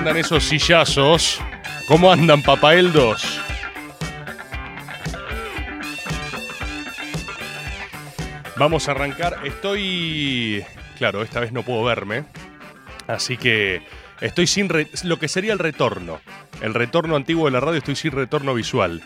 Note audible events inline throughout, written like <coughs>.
Andan? ¿Cómo andan esos sillazos? ¿Cómo andan, papaeldos? Vamos a arrancar. Estoy. Claro, esta vez no puedo verme. Así que estoy sin lo que sería el retorno. El retorno antiguo de la radio, estoy sin retorno visual.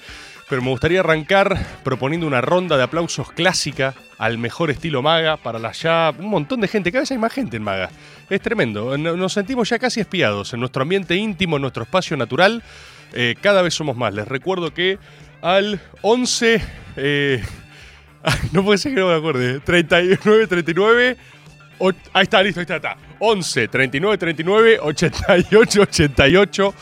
Pero me gustaría arrancar proponiendo una ronda de aplausos clásica al mejor estilo maga para la ya un montón de gente. Cada vez hay más gente en maga. Es tremendo. No- Nos sentimos ya casi espiados en nuestro ambiente íntimo, en nuestro espacio natural. eh, cada vez somos más. Les recuerdo que al 11. eh, <laughs> no puede ser que no me acuerde. 39, 39. O- ahí está, listo, ahí está, está. 11 39 39 88 88.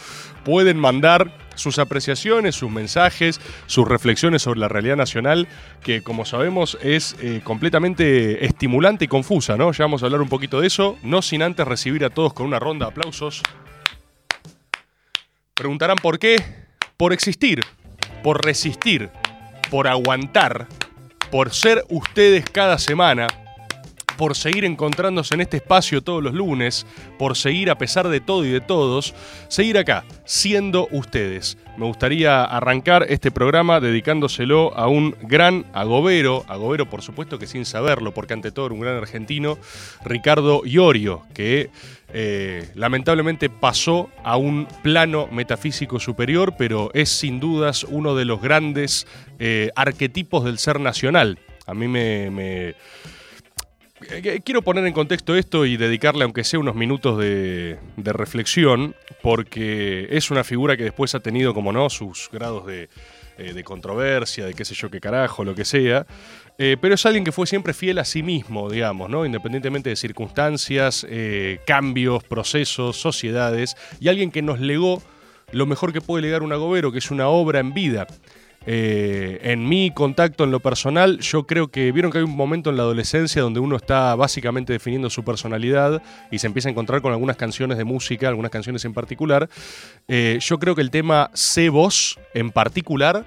Pueden mandar sus apreciaciones, sus mensajes, sus reflexiones sobre la realidad nacional, que como sabemos es eh, completamente estimulante y confusa, ¿no? Ya vamos a hablar un poquito de eso, no sin antes recibir a todos con una ronda de aplausos. Preguntarán por qué. Por existir, por resistir, por aguantar, por ser ustedes cada semana, por seguir encontrándose en este espacio todos los lunes, por seguir a pesar de todo y de todos, seguir acá, siendo ustedes. Me gustaría arrancar este programa dedicándoselo a un gran agobero, agobero por supuesto que sin saberlo, porque ante todo era un gran argentino, Ricardo Iorio, que eh, lamentablemente pasó a un plano metafísico superior, pero es sin dudas uno de los grandes eh, arquetipos del ser nacional. A mí me- Quiero poner en contexto esto y dedicarle, aunque sea unos minutos de, reflexión, porque es una figura que después ha tenido, como no, sus grados de, eh, controversia, de qué sé yo qué carajo, lo que sea. Eh, pero es alguien que fue siempre fiel a sí mismo, digamos, ¿no? Independientemente de circunstancias, eh, cambios, procesos, sociedades, y alguien que nos legó lo mejor que puede legar un agobero, que es una obra en vida. Eh, en mi contacto en lo personal, yo creo que vieron que hay un momento en la adolescencia donde uno está básicamente definiendo su personalidad y se empieza a encontrar con algunas canciones de música, algunas canciones en particular. Eh, yo creo que el tema Sé Vos en particular,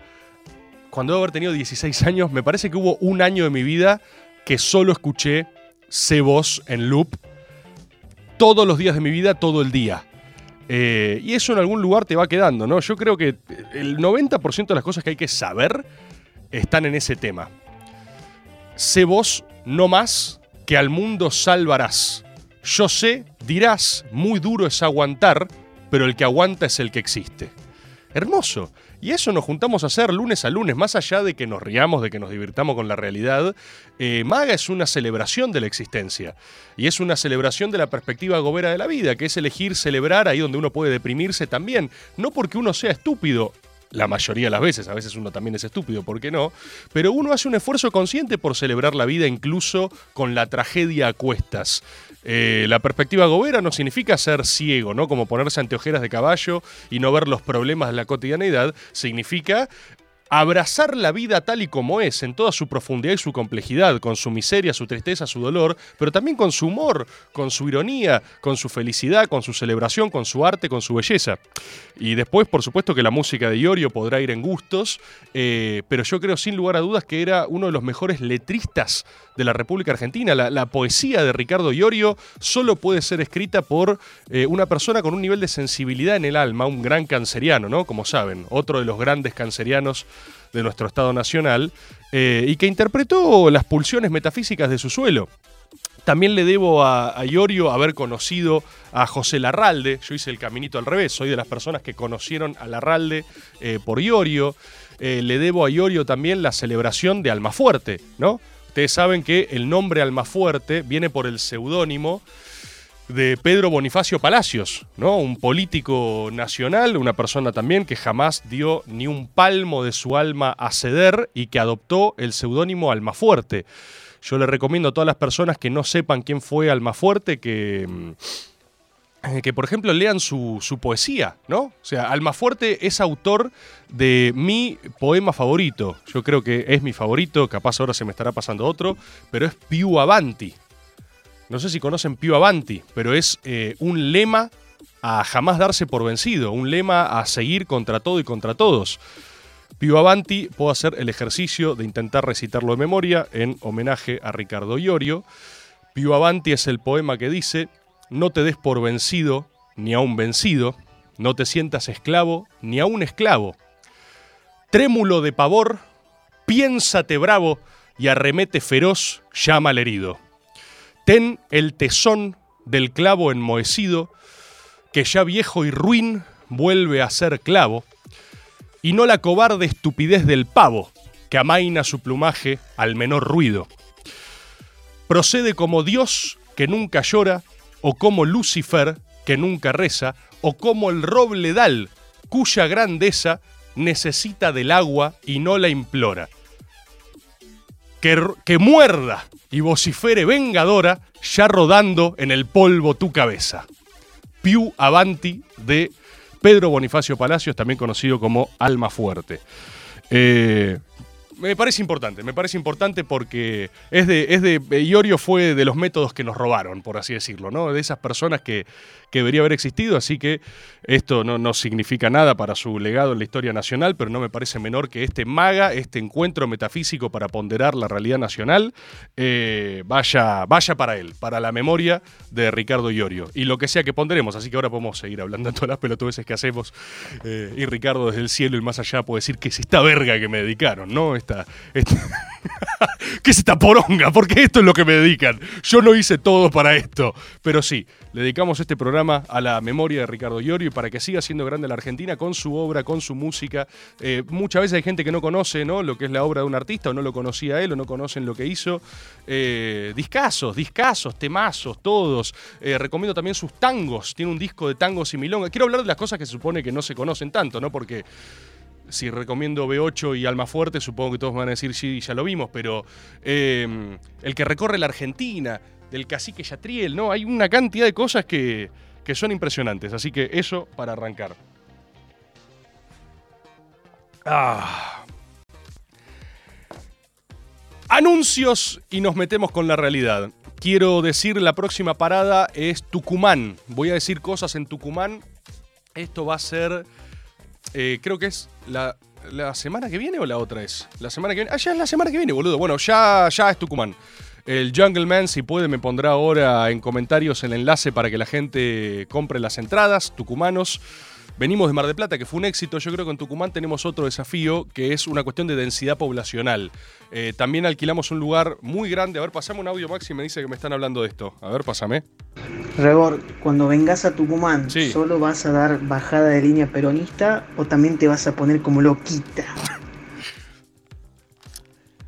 cuando debo haber tenido 16 años, me parece que hubo un año de mi vida que solo escuché Sé Vos en loop todos los días de mi vida, todo el día. Eh, y eso en algún lugar te va quedando, ¿no? Yo creo que el 90% de las cosas que hay que saber están en ese tema. Sé vos no más que al mundo salvarás. Yo sé, dirás, muy duro es aguantar, pero el que aguanta es el que existe. Hermoso. Y eso nos juntamos a hacer lunes a lunes, más allá de que nos riamos, de que nos divirtamos con la realidad. eh, Maga es una celebración de la existencia. Y es una celebración de la perspectiva gobera de la vida, que es elegir celebrar ahí donde uno puede deprimirse también. No porque uno sea estúpido, la mayoría de las veces, a veces uno también es estúpido, ¿por qué no? Pero uno hace un esfuerzo consciente por celebrar la vida incluso con la tragedia a cuestas. Eh, la perspectiva gobera no significa ser ciego, ¿no? Como ponerse anteojeras de caballo y no ver los problemas de la cotidianeidad, significa abrazar la vida tal y como es, en toda su profundidad y su complejidad, con su miseria, su tristeza, su dolor, pero también con su humor, con su ironía, con su felicidad, con su celebración, con su arte, con su belleza. Y después, por supuesto, que la música de Iorio podrá ir en gustos, eh, pero yo creo sin lugar a dudas que era uno de los mejores letristas de la República Argentina. La, poesía de Ricardo Iorio solo puede ser escrita por eh, una persona con un nivel de sensibilidad en el alma, un gran canceriano, ¿no? Como saben, otro de los grandes cancerianos de nuestro Estado Nacional, eh, y que interpretó las pulsiones metafísicas de su suelo. También le debo a, a Iorio haber conocido a José Larralde. Yo hice el caminito al revés. Soy de las personas que conocieron a Larralde eh, por Iorio. Eh, le debo a Iorio también la celebración de Almafuerte, ¿no? Ustedes saben que el nombre Almafuerte viene por el seudónimo de Pedro Bonifacio Palacios, ¿no? Un político nacional, una persona también que jamás dio ni un palmo de su alma a ceder y que adoptó el seudónimo Almafuerte. Yo le recomiendo a todas las personas que no sepan quién fue Almafuerte que, mm, eh, que por ejemplo, lean su, su poesía, ¿no? O sea, Almafuerte es autor de mi poema favorito. Yo creo que es mi favorito, capaz ahora se me estará pasando otro, pero es Più Avanti. No sé si conocen Più Avanti, pero es eh, un lema a jamás darse por vencido, un lema a seguir contra todo y contra todos. Più Avanti, puedo hacer el ejercicio de intentar recitarlo de memoria en homenaje a Ricardo Iorio. Più Avanti es el poema que dice, no te des por vencido ni a un vencido, no te sientas esclavo ni a un esclavo. Trémulo de pavor, piénsate bravo y arremete feroz, llama al herido. Ten el tesón del clavo enmohecido, que ya viejo y ruin vuelve a ser clavo, y no la cobarde estupidez del pavo, que amaina su plumaje al menor ruido. Procede como Dios, que nunca llora, o como Lucifer, que nunca reza, o como el roble dal, cuya grandeza necesita del agua y no la implora. Que, muerda y vocifere vengadora, ya rodando en el polvo tu cabeza. Più Avanti de Pedro Bonifacio Palacios, también conocido como Alma Fuerte. Eh, me parece importante, me parece importante porque es de, es de, Iorio fue de los métodos que nos robaron, por así decirlo, ¿no? De esas personas que, que debería haber existido, así que esto no, no, significa nada para su legado en la historia nacional, pero no me parece menor que este maga, este encuentro metafísico para ponderar la realidad nacional, eh, vaya, vaya para él, para la memoria de Ricardo Iorio. Y lo que sea que ponderemos, así que ahora podemos seguir hablando de todas las pelotudeces que hacemos. Eh, y Ricardo desde el cielo y más allá puede decir que es esta verga que me dedicaron, ¿no? Esta, <laughs> ¿Qué es esta poronga? Porque esto es lo que me dedican. Yo no hice todo para esto. Pero sí, le dedicamos este programa a la memoria de Ricardo Iorio y para que siga siendo grande la Argentina con su obra, con su música. Eh, muchas veces hay gente que no conoce ¿no? lo que es la obra de un artista, o no lo conocía él, o no conocen lo que hizo. Eh, discasos, discasos, temazos, todos. Eh, recomiendo también sus tangos. Tiene un disco de tangos y milonga. Quiero hablar de las cosas que se supone que no se conocen tanto, ¿no? Porque si recomiendo B8 y Alma Fuerte, supongo que todos van a decir sí, ya lo vimos, pero eh, el que recorre la Argentina, del cacique Yatriel, ¿no? Hay una cantidad de cosas que, que son impresionantes, así que eso para arrancar. Ah. Anuncios y nos metemos con la realidad. Quiero decir, la próxima parada es Tucumán. Voy a decir cosas en Tucumán. Esto va a ser eh, creo que es la, semana que viene o la otra es. La semana que viene. Ah, ya es la semana que viene, boludo. Bueno, ya, ya es Tucumán. El Jungle Man, si puede, me pondrá ahora en comentarios el enlace para que la gente compre las entradas. Tucumanos. Venimos de Mar del Plata, que fue un éxito. Yo creo que en Tucumán tenemos otro desafío, que es una cuestión de densidad poblacional. Eh, también alquilamos un lugar muy grande. A ver, pasame un audio, Maxi, me dice que me están hablando de esto. A ver, pásame. Rebor, cuando vengas a Tucumán, Sí. ¿solo vas a dar bajada de línea peronista o también te vas a poner como loquita? <laughs>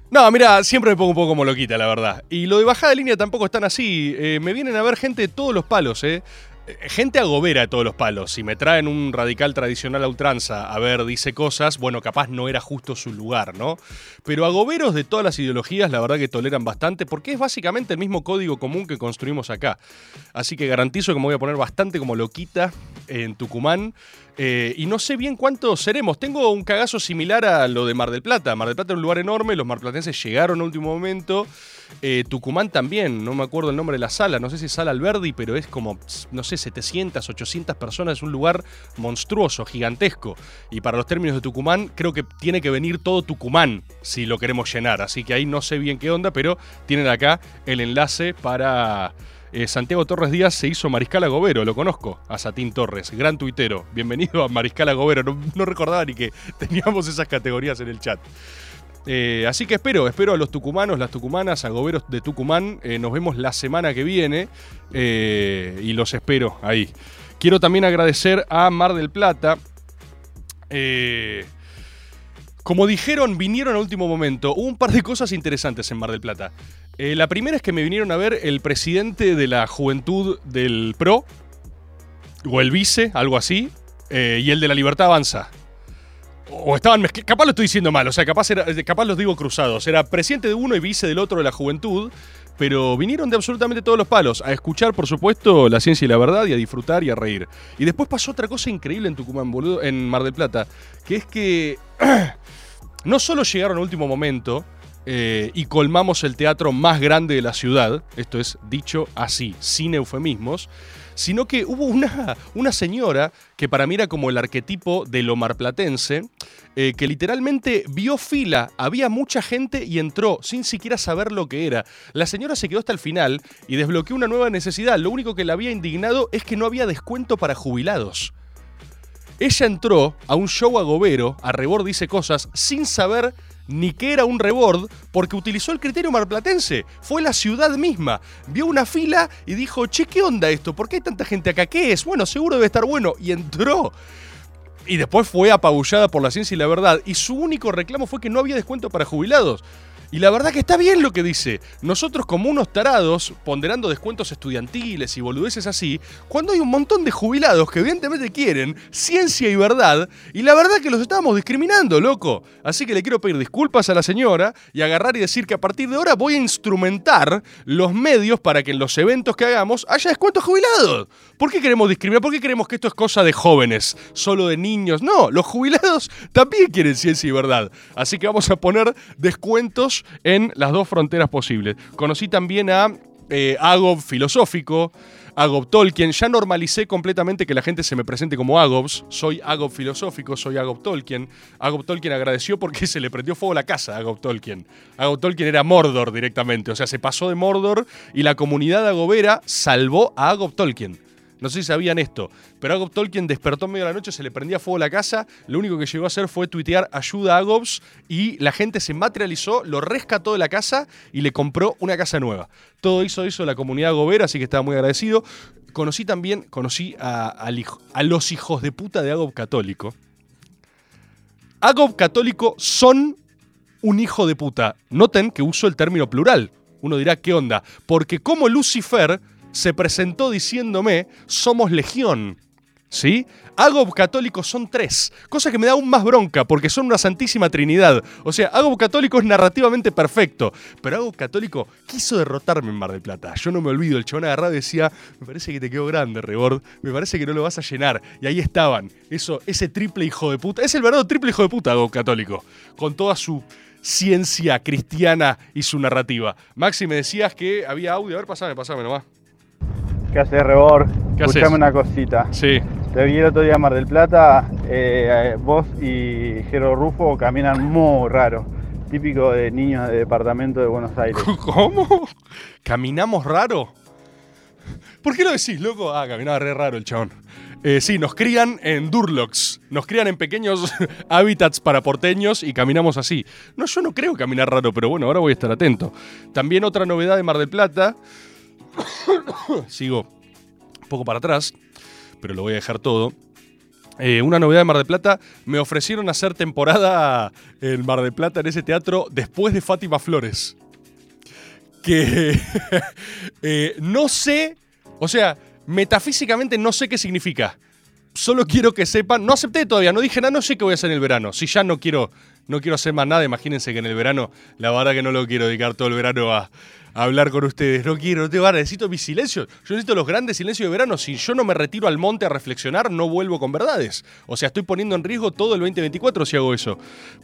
No, mira, siempre me pongo un poco como loquita, la verdad. Y lo de bajada de línea tampoco están así. Eh, me vienen a ver gente de todos los palos, ¿eh? Eh, Gente agobera de todos los palos. Si me traen un radical tradicional a ultranza a ver, dice cosas, bueno, capaz no era justo su lugar, ¿no? Pero agoberos de todas las ideologías, la verdad que toleran bastante, porque es básicamente el mismo código común que construimos acá. Así que garantizo que me voy a poner bastante como loquita en Tucumán. Eh, y no sé bien cuántos seremos. Tengo un cagazo similar a lo de Mar del Plata. Mar del Plata es un lugar enorme, los marplatenses llegaron a último momento. Eh, Tucumán también, no me acuerdo el nombre de la sala, no sé si es Sala Alberdi, pero es como, no sé, 700, 800 personas, es un lugar monstruoso, gigantesco. Y para los términos de Tucumán, creo que tiene que venir todo Tucumán si lo queremos llenar. Así que ahí no sé bien qué onda, pero tienen acá el enlace para... eh, Santiago Torres Díaz se hizo Mariscal Agobero, lo conozco, a Satín Torres, gran tuitero. Bienvenido a Mariscal Agobero, no, no recordaba ni que <laughs> teníamos esas categorías en el chat. Eh, así que espero, espero a los tucumanos, las tucumanas, agoberos de Tucumán. Eh, nos vemos la semana que viene y los espero ahí. Quiero también agradecer a Mar del Plata. Como dijeron, vinieron a último momento. Hubo un par de cosas interesantes en Mar del Plata. Eh, la primera es que me vinieron a ver el presidente de la juventud del PRO, o el vice, algo así, eh, y el de la Libertad Avanza. O estaban capaz lo estoy diciendo mal, o sea, capaz, era, capaz los digo cruzados. Era presidente de uno y vice del otro de la juventud, pero vinieron de absolutamente todos los palos, a escuchar, por supuesto, la ciencia y la verdad, y a disfrutar y a reír. Y después pasó otra cosa increíble en Tucumán, boludo, en Mar del Plata, que es que <clears throat> no solo llegaron a último momento eh, y colmamos el teatro más grande de la ciudad, esto es dicho así, sin eufemismos, sino que hubo una, una señora que para mí era como el arquetipo de lo marplatense, eh, que literalmente vio fila, había mucha gente y entró sin siquiera saber lo que era. La señora se quedó hasta el final y desbloqueó una nueva necesidad. Lo único que la había indignado es que no había descuento para jubilados. Ella entró a un show agobero, a Rebord dice cosas, sin saber ni qué era un Rebord, porque utilizó el criterio marplatense. Fue la ciudad misma. Vio una fila y dijo, che, ¿qué onda esto? ¿Por qué hay tanta gente acá? ¿Qué es? Bueno, seguro debe estar bueno. Y entró. Y después fue apabullada por la ciencia y la verdad. Y su único reclamo fue que no había descuento para jubilados. Y la verdad que está bien lo que dice. Nosotros como unos tarados, ponderando descuentos estudiantiles y boludeces así, cuando hay un montón de jubilados que evidentemente quieren ciencia y verdad, y la verdad que los estamos discriminando, loco. Así que le quiero pedir disculpas a la señora y agarrar y decir que a partir de ahora voy a instrumentar los medios para que en los eventos que hagamos haya descuentos jubilados. ¿Por qué queremos discriminar? ¿Por qué creemos que esto es cosa de jóvenes, solo de niños? No, los jubilados también quieren ciencia y verdad. Así que vamos a poner descuentos en las dos fronteras posibles. Conocí también a eh, Agob filosófico, Agob Tolkien. Ya normalicé completamente que la gente se me presente como Agobs. Soy Agob filosófico, soy Agob Tolkien. Agob Tolkien agradeció porque se le prendió fuego la casa a Agob Tolkien. Agob Tolkien era Mordor directamente, o sea, se pasó de Mordor y la comunidad agobera salvó a Agob Tolkien. No sé si sabían esto, pero Agob Tolkien despertó en medio de la noche, se le prendía fuego la casa, lo único que llegó a hacer fue tuitear ayuda a Agobs y la gente se materializó, lo rescató de la casa y le compró una casa nueva. Todo hizo eso la comunidad agobera, así que estaba muy agradecido. Conocí también, conocí a, los hijos de puta de Agob católico. Agob católico son un hijo de puta. Noten que uso el término plural. Uno dirá, ¿qué onda? Porque como Lucifer se presentó diciéndome, somos legión. ¿Sí? Agob católico son tres, cosa que me da aún más bronca porque son una santísima trinidad. O sea, Agob católico es narrativamente perfecto, pero Agob católico quiso derrotarme en Mar del Plata. Yo no me olvido, el chabón agarrado decía, me parece que te quedó grande, Rebord, me parece que no lo vas a llenar. Y ahí estaban, eso, ese triple hijo de puta, es el verdadero triple hijo de puta Agob católico, con toda su ciencia cristiana y su narrativa. Maxi, me decías que había audio, a ver, pasame, pasame nomás. ¿Qué haces, Rebor? ¿Qué haces? Escuchame una cosita. Sí. Te vi el otro día en Mar del Plata. eh, vos y Jero Rufo caminan muy raro. Típico de niños de departamento de Buenos Aires. <laughs> ¿Cómo? ¿Caminamos raro? ¿Por qué lo decís, loco? Ah, caminaba re raro el chabón. Eh, sí, nos crían en Durlocks. Nos crían en pequeños <laughs> hábitats para porteños y caminamos así. No, yo no creo caminar raro, pero bueno, ahora voy a estar atento. También otra novedad de Mar del Plata. <coughs> Sigo un poco para atrás, pero lo voy a dejar todo. Eh, una novedad de Mar del Plata, me ofrecieron hacer temporada en Mar del Plata en ese teatro después de Fátima Flores. Que <laughs> eh, no sé, o sea, metafísicamente no sé qué significa. Solo quiero que sepan, no acepté todavía, no dije nada, no sé qué voy a hacer en el verano. Si ya no quiero, no quiero hacer más nada, imagínense que en el verano, la verdad que no lo quiero dedicar todo el verano a hablar con ustedes. No quiero, no tengo ganas, necesito mi silencio. Yo necesito los grandes silencios de verano. Si yo no me retiro al monte a reflexionar, no vuelvo con verdades. O sea, estoy poniendo en riesgo todo el 2024 si hago eso.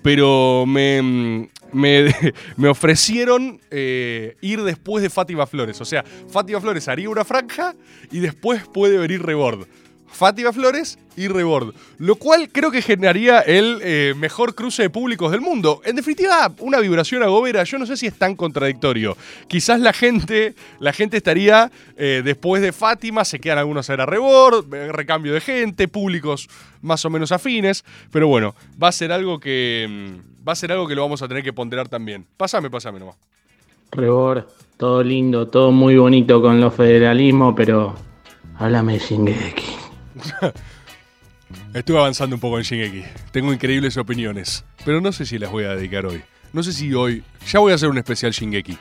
Pero me, me, <laughs> me ofrecieron eh, ir después de Fátima Flores. O sea, Fátima Flores haría una franja y después puede venir Rebord. Fátima Flores y Rebord. Lo cual creo que generaría el eh, mejor cruce de públicos del mundo. En definitiva, una vibración agobera. Yo no sé si es tan contradictorio. Quizás la gente, la gente estaría eh, después de Fátima, se quedan algunos a ir a Rebord, recambio de gente, públicos más o menos afines. Pero bueno, va a ser algo que. mm, Va a ser algo que lo vamos a tener que ponderar también. Pásame, pásame nomás. Rebor, todo lindo, todo muy bonito con los federalismos, pero háblame de Shingeki. <laughs> Estuve avanzando un poco en Shingeki. Tengo increíbles opiniones, pero no sé si las voy a dedicar hoy. No sé si hoy. Ya voy a hacer un especial Shingeki.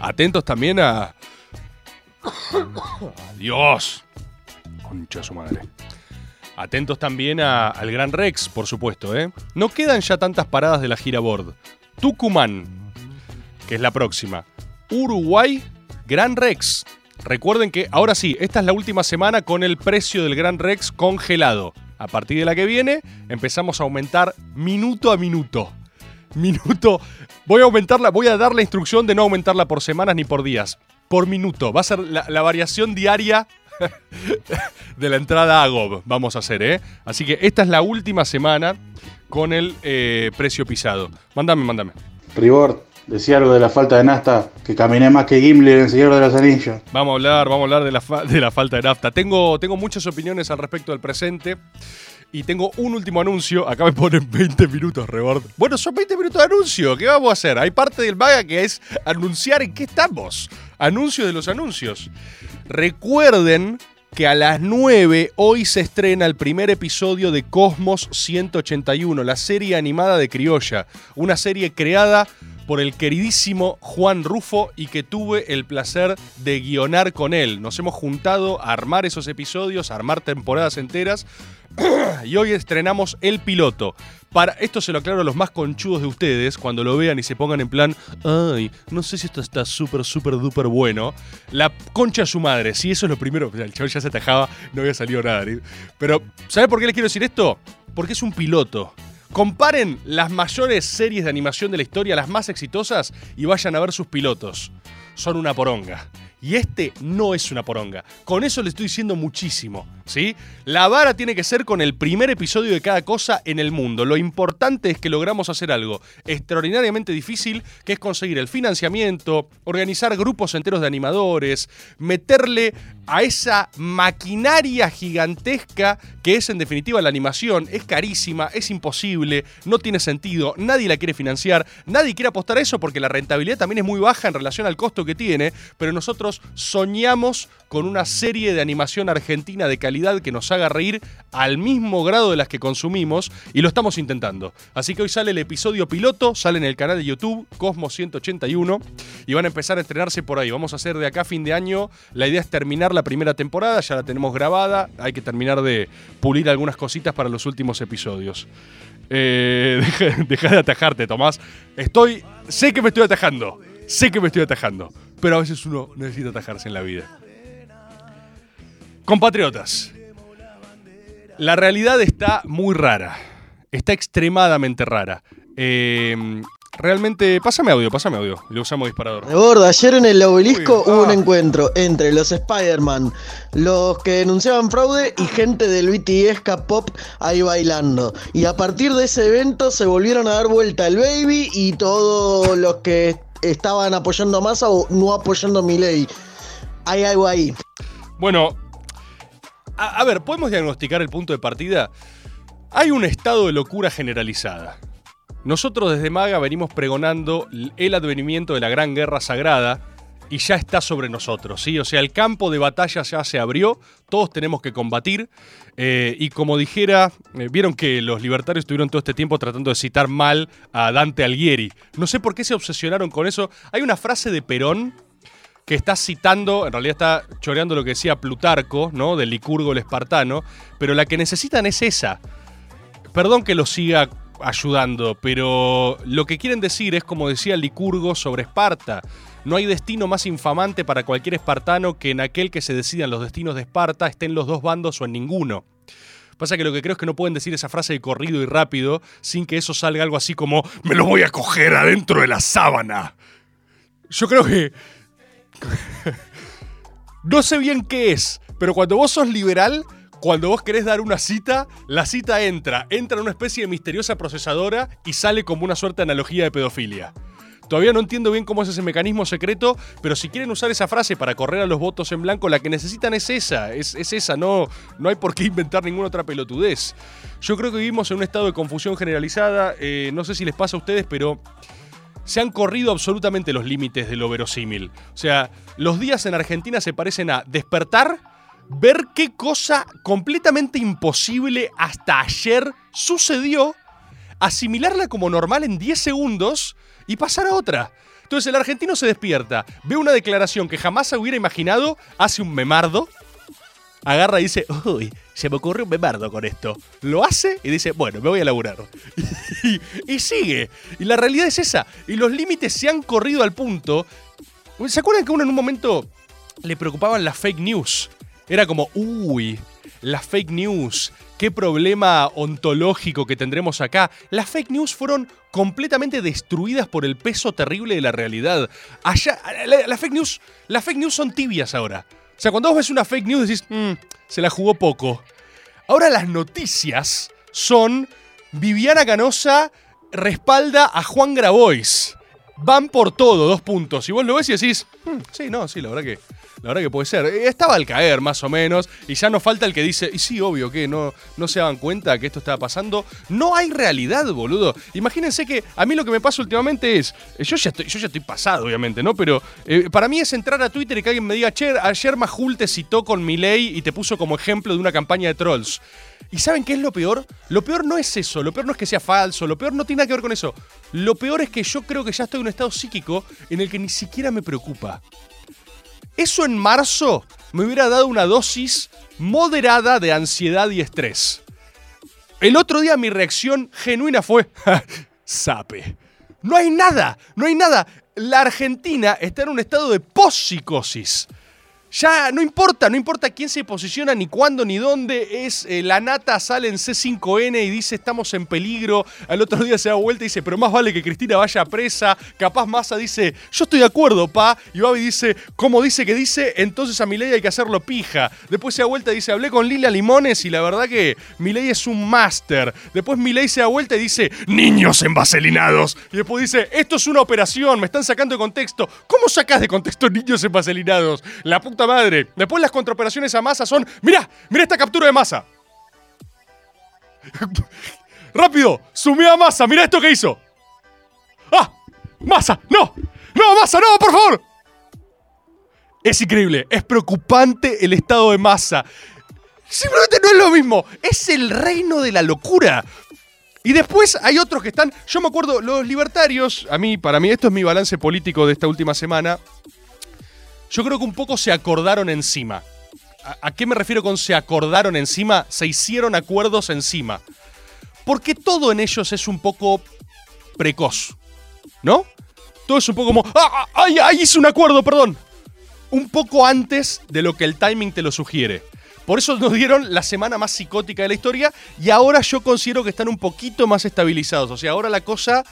Atentos también a. <coughs> Dios. Concha su madre. Atentos también a- al Gran Rex, por supuesto. ¿eh? No quedan ya tantas paradas de la gira Board. Tucumán, que es la próxima. Uruguay, Gran Rex. Recuerden que ahora sí, esta es la última semana con el precio del Gran Rex congelado. A partir de la que viene, empezamos a aumentar minuto a minuto. <laughs> Minuto. Voy a aumentarla, voy a dar la instrucción de no aumentarla por semanas ni por días. Por minuto. Va a ser la, variación diaria <laughs> de la entrada a GOB. Vamos a hacer, ¿eh? Así que esta es la última semana con el eh, precio pisado. Mándame, mándame. Decía algo de la falta de nasta, que caminé más que Gimli en el Señor de los Anillos. Vamos a hablar, vamos a hablar de la, de la falta de nafta. Tengo, tengo muchas opiniones al respecto del presente. Y tengo un último anuncio. Acá me ponen 20 minutos, Rebord. Bueno, son 20 minutos de anuncio. ¿Qué vamos a hacer? Hay parte del maga que es anunciar en qué estamos. Anuncios de los anuncios. Recuerden que a las 9 hoy se estrena el primer episodio de Cosmos 181, la serie animada de Criolla. Una serie creada por el queridísimo Juan Rufo y que tuve el placer de guionar con él. Nos hemos juntado a armar esos episodios, a armar temporadas enteras <clears throat> y hoy estrenamos el piloto. Para esto se lo aclaro a los más conchudos de ustedes cuando lo vean y se pongan en plan, ay, no sé si esto está súper, súper, duper bueno. La concha a su madre, si eso es lo primero. El chaval ya se atajaba, no había salido nada. Pero, ¿sabe por qué les quiero decir esto? Porque es un piloto. Comparen las mayores series de animación de la historia, las más exitosas, y vayan a ver sus pilotos. Son una poronga. Y este no es una poronga. Con eso le estoy diciendo muchísimo, ¿sí? La vara tiene que ser con el primer episodio de cada cosa en el mundo. Lo importante es que logramos hacer algo extraordinariamente difícil, que es conseguir el financiamiento, organizar grupos enteros de animadores, meterle a esa maquinaria gigantesca que es en definitiva la animación. Es carísima, es imposible, no tiene sentido, nadie la quiere financiar, nadie quiere apostar a eso porque la rentabilidad también es muy baja en relación al costo que tiene, pero nosotros soñamos con una serie de animación argentina de calidad que nos haga reír al mismo grado de las que consumimos y lo estamos intentando. Así que hoy sale el episodio piloto, sale en el canal de YouTube Cosmos 181 y van a empezar a estrenarse por ahí. Vamos a hacer de acá a fin de año. La idea es terminar la primera temporada, ya la tenemos grabada, hay que terminar de pulir algunas cositas para los últimos episodios. Eh, <laughs> deja de atajarte, Tomás. Estoy. Sé que me estoy atajando. Sé que me estoy atajando. Pero a veces uno necesita atajarse en la vida. Compatriotas. La realidad está muy rara. Está extremadamente rara. Eh, realmente. Pásame audio, pásame audio. Le usamos disparador. Gordo, ayer en el obelisco Uy, hubo un ah. encuentro entre los Spider-Man, los que denunciaban fraude y gente del BTS K-pop ahí bailando. Y a partir de ese evento se volvieron a dar vuelta el Baby y todos los que estaban apoyando a Massa o no apoyando a Milei. Hay algo ahí. Bueno, a, a ver, ¿podemos diagnosticar el punto de partida? Hay un estado de locura generalizada. Nosotros desde Maga venimos pregonando el advenimiento de la Gran Guerra Sagrada y ya está sobre nosotros, ¿sí? O sea, el campo de batalla ya se abrió, todos tenemos que combatir eh, y como dijera, eh, vieron que los libertarios estuvieron todo este tiempo tratando de citar mal a Dante Alighieri. No sé por qué se obsesionaron con eso. Hay una frase de Perón que está citando, en realidad está choreando lo que decía Plutarco, ¿no? Del Licurgo el espartano, pero la que necesitan es esa. Perdón que lo siga ayudando, pero lo que quieren decir es como decía Licurgo sobre Esparta. No hay destino más infamante para cualquier espartano que en aquel que se decidan los destinos de Esparta estén los dos bandos o en ninguno. Pasa que lo que creo es que no pueden decir esa frase de corrido y rápido sin que eso salga algo así como me lo voy a coger adentro de la sábana. Yo creo que <laughs> no sé bien qué es, pero cuando vos sos liberal, cuando vos querés dar una cita, la cita entra, entra en una especie de misteriosa procesadora y sale como una suerte de analogía de pedofilia. Todavía no entiendo bien cómo es ese mecanismo secreto, pero si quieren usar esa frase para correr a los votos en blanco, la que necesitan es esa, es, es esa, no, no hay por qué inventar ninguna otra pelotudez. Yo creo que vivimos en un estado de confusión generalizada, eh, no sé si les pasa a ustedes, pero se han corrido absolutamente los límites de lo verosímil. O sea, los días en Argentina se parecen a despertar, ver qué cosa completamente imposible hasta ayer sucedió, asimilarla como normal en 10 segundos y pasar a otra. Entonces el argentino se despierta, ve una declaración que jamás se hubiera imaginado, hace un memardo, agarra y dice, uy, se me ocurrió un bemardo con esto. Lo hace y dice, bueno, me voy a laburar. <laughs> y, y sigue. Y la realidad es esa. Y los límites se han corrido al punto. ¿Se acuerdan que uno en un momento le preocupaban las fake news? Era como, uy, las fake news, qué problema ontológico que tendremos acá. Las fake news fueron completamente destruidas por el peso terrible de la realidad. Allá, la- las fake news, las fake news son tibias ahora. O sea, cuando vos ves una fake news decís, "Mm, se la jugó poco. Ahora las noticias son Viviana Canosa respalda a Juan Grabois. Van por todo, dos puntos. Y vos lo ves y decís, "Hmm, sí, no, sí, la verdad que. La verdad que puede ser. Eh, Estaba al caer, más o menos. Y ya no falta el que dice, y sí, obvio que no, no se daban cuenta que esto estaba pasando. No hay realidad, boludo. Imagínense que a mí lo que me pasa últimamente es. eh, Yo ya estoy, yo ya estoy pasado, obviamente, ¿no? Pero eh, para mí es entrar a Twitter y que alguien me diga, che, ayer Majul te citó con Milei y te puso como ejemplo de una campaña de trolls. ¿Y saben qué es lo peor? Lo peor no es eso, lo peor no es que sea falso, lo peor no tiene nada que ver con eso. Lo peor es que yo creo que ya estoy en un estado psíquico en el que ni siquiera me preocupa. Eso en marzo me hubiera dado una dosis moderada de ansiedad y estrés. El otro día mi reacción genuina fue, sape. No hay nada, no hay nada. La Argentina está en un estado de post-psicosis. Ya no importa, no importa quién se posiciona, ni cuándo, ni dónde. Es eh, la nata sale en C5N y dice estamos en peligro. Al otro día se da vuelta y dice, pero más vale que Cristina vaya presa. Capaz Massa dice, yo estoy de acuerdo, pa. Y Babi dice, ¿cómo dice que dice? Entonces a Milei hay que hacerlo pija. Después se da vuelta y dice, hablé con Lila Limones y la verdad que Milei es un máster. Después Milei se da vuelta y dice, niños envaselinados. Y después dice, esto es una operación, me están sacando de contexto. ¿Cómo sacás de contexto niños envaselinados? La puta madre. Después las contraoperaciones a masa son, mirá, mirá esta captura de masa. <laughs> Rápido, sumé a masa, mirá esto que hizo. ¡Ah! ¡Masa! ¡No! ¡No, masa! ¡No, por favor! Es increíble, es preocupante el estado de masa. Simplemente no es lo mismo, es el reino de la locura. Y después hay otros que están, yo me acuerdo, los libertarios, a mí, para mí, esto es mi balance político de esta última semana, yo creo que un poco se acordaron encima. ¿A, qué me refiero con se acordaron encima? Se hicieron acuerdos encima. Porque todo en ellos es un poco precoz, ¿no? Todo es un poco como, ¡ah, ah, ay, ay, hice un acuerdo, perdón! Un poco antes de lo que el timing te lo sugiere. Por eso nos dieron la semana más psicótica de la historia y ahora yo considero que están un poquito más estabilizados. O sea, ahora la cosa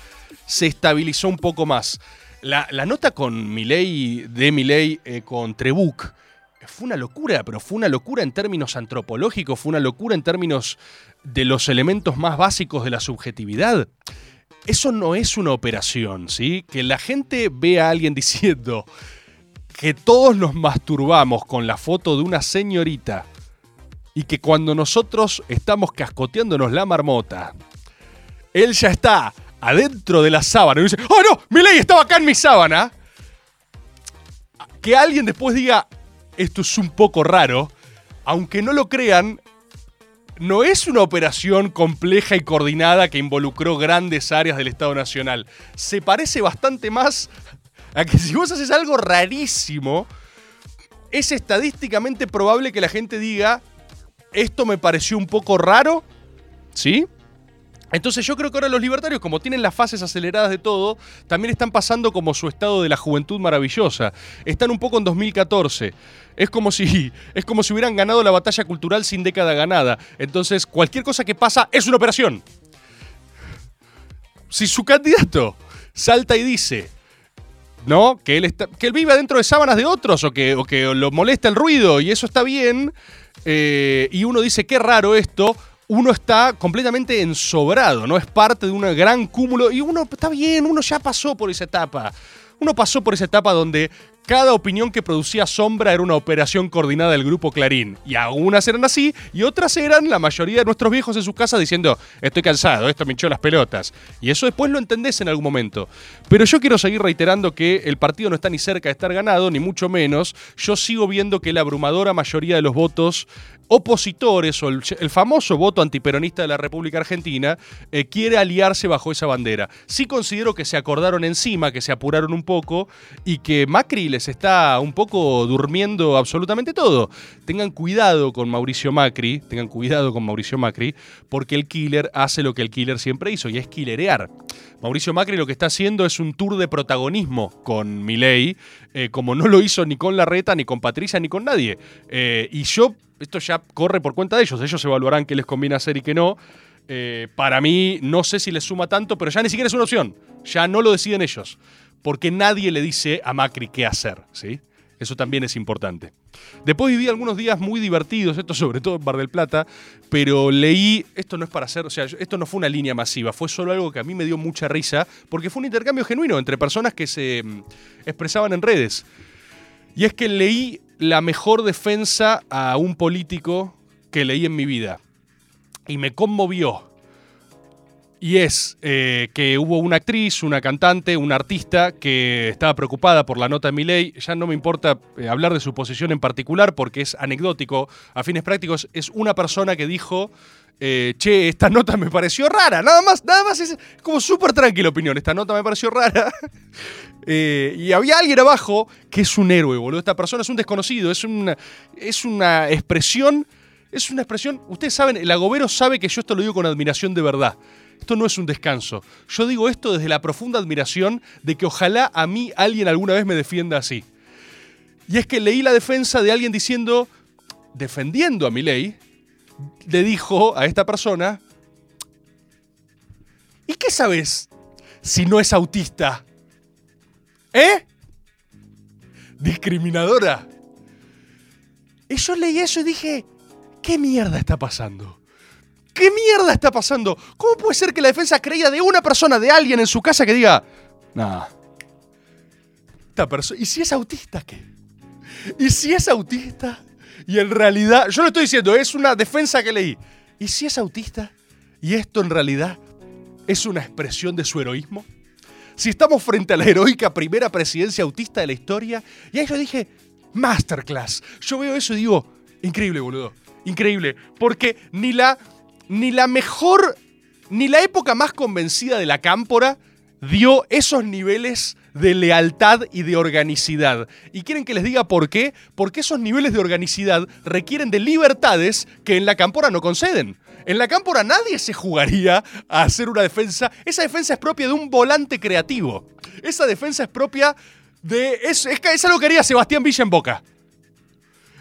se estabilizó un poco más. La, nota con Milei, de Milei eh, con Trebuch, fue una locura, pero fue una locura en términos antropológicos, fue una locura en términos de los elementos más básicos de la subjetividad. Eso no es una operación, ¿sí? Que la gente vea a alguien diciendo que todos nos masturbamos con la foto de una señorita y que cuando nosotros estamos cascoteándonos la marmota, él ya está adentro de la sábana y dice, ¡Oh no! ¡Mi ley estaba acá en mi sábana! Que alguien después diga, esto es un poco raro, aunque no lo crean, no es una operación compleja y coordinada que involucró grandes áreas del Estado Nacional. Se parece bastante más a que si vos haces algo rarísimo, es estadísticamente probable que la gente diga, esto me pareció un poco raro, ¿sí? Entonces yo creo que ahora los libertarios, como tienen las fases aceleradas de todo, también están pasando como su estado de la juventud maravillosa. Están un poco en 2014. Es como si, <laughs> es como si hubieran ganado la batalla cultural sin década ganada. Entonces cualquier cosa que pasa es una operación. Si su candidato salta y dice, ¿no? Que él, está, que él vive dentro de sábanas de otros o que, o que lo molesta el ruido y eso está bien, eh, y uno dice, qué raro esto, uno está completamente ensobrado, ¿no? Es parte de un gran cúmulo y uno está bien, uno ya pasó por esa etapa. Uno pasó por esa etapa donde cada opinión que producía sombra era una operación coordinada del grupo Clarín. Y algunas eran así, y otras eran la mayoría de nuestros viejos en sus casas diciendo, estoy cansado, esto me hinchó las pelotas. Y eso después lo entendés en algún momento. Pero yo quiero seguir reiterando que el partido no está ni cerca de estar ganado, ni mucho menos. Yo sigo viendo que la abrumadora mayoría de los votos opositores o el, famoso voto antiperonista de la República Argentina eh, quiere aliarse bajo esa bandera. Sí considero que se acordaron encima, que se apuraron un poco y que Macri les está un poco durmiendo absolutamente todo. Tengan cuidado con Mauricio Macri, tengan cuidado con Mauricio Macri, porque el killer hace lo que el killer siempre hizo y es killerear. Mauricio Macri lo que está haciendo es un tour de protagonismo con Milei, eh, como no lo hizo ni con Larreta, ni con Patricia, ni con nadie. Eh, y yo esto ya corre por cuenta de ellos. Ellos evaluarán qué les conviene hacer y qué no. Eh, para mí, no sé si les suma tanto, pero ya ni siquiera es una opción. Ya no lo deciden ellos. Porque nadie le dice a Macri qué hacer. ¿sí? Eso también es importante. Después viví algunos días muy divertidos, esto sobre todo en Bar del Plata, pero leí, esto no es para hacer, o sea, esto no fue una línea masiva, fue solo algo que a mí me dio mucha risa, porque fue un intercambio genuino entre personas que se mm, expresaban en redes. Y es que leí la mejor defensa a un político que leí en mi vida. Y me conmovió. Y es eh, que hubo una actriz, una cantante, una artista que estaba preocupada por la nota de mi ley. Ya no me importa eh, hablar de su posición en particular porque es anecdótico. A fines prácticos, es una persona que dijo. Eh, che, esta nota me pareció rara. Nada más, nada más es como súper tranquila opinión. Esta nota me pareció rara. <laughs> Eh, y había alguien abajo que es un héroe, boludo. Esta persona es un desconocido, es una, es una expresión. Es una expresión. Ustedes saben, el agobero sabe que yo esto lo digo con admiración de verdad. Esto no es un descanso. Yo digo esto desde la profunda admiración de que ojalá a mí alguien alguna vez me defienda así. Y es que leí la defensa de alguien diciendo, defendiendo a mi ley, le dijo a esta persona, ¿y qué sabes si no es autista? ¿Eh? Discriminadora. Y yo leí eso y dije, ¿qué mierda está pasando? ¿Qué mierda está pasando? ¿Cómo puede ser que la defensa creía de una persona, de alguien en su casa que diga, persona, ¿y si es autista qué? ¿Y si es autista? Y en realidad, yo lo estoy diciendo, es una defensa que leí. ¿Y si es autista? ¿Y esto en realidad es una expresión de su heroísmo? Si estamos frente a la heroica primera presidencia autista de la historia, y ahí yo dije, masterclass. Yo veo eso y digo, increíble, boludo. Increíble. Porque ni la, ni la mejor, ni la época más convencida de la cámpora dio esos niveles de lealtad y de organicidad. ¿Y quieren que les diga por qué? Porque esos niveles de organicidad requieren de libertades que en la cámpora no conceden. En la cámpora nadie se jugaría a hacer una defensa. Esa defensa es propia de un volante creativo. Esa defensa es propia de... Es, es, es algo que haría Sebastián Villa en Boca.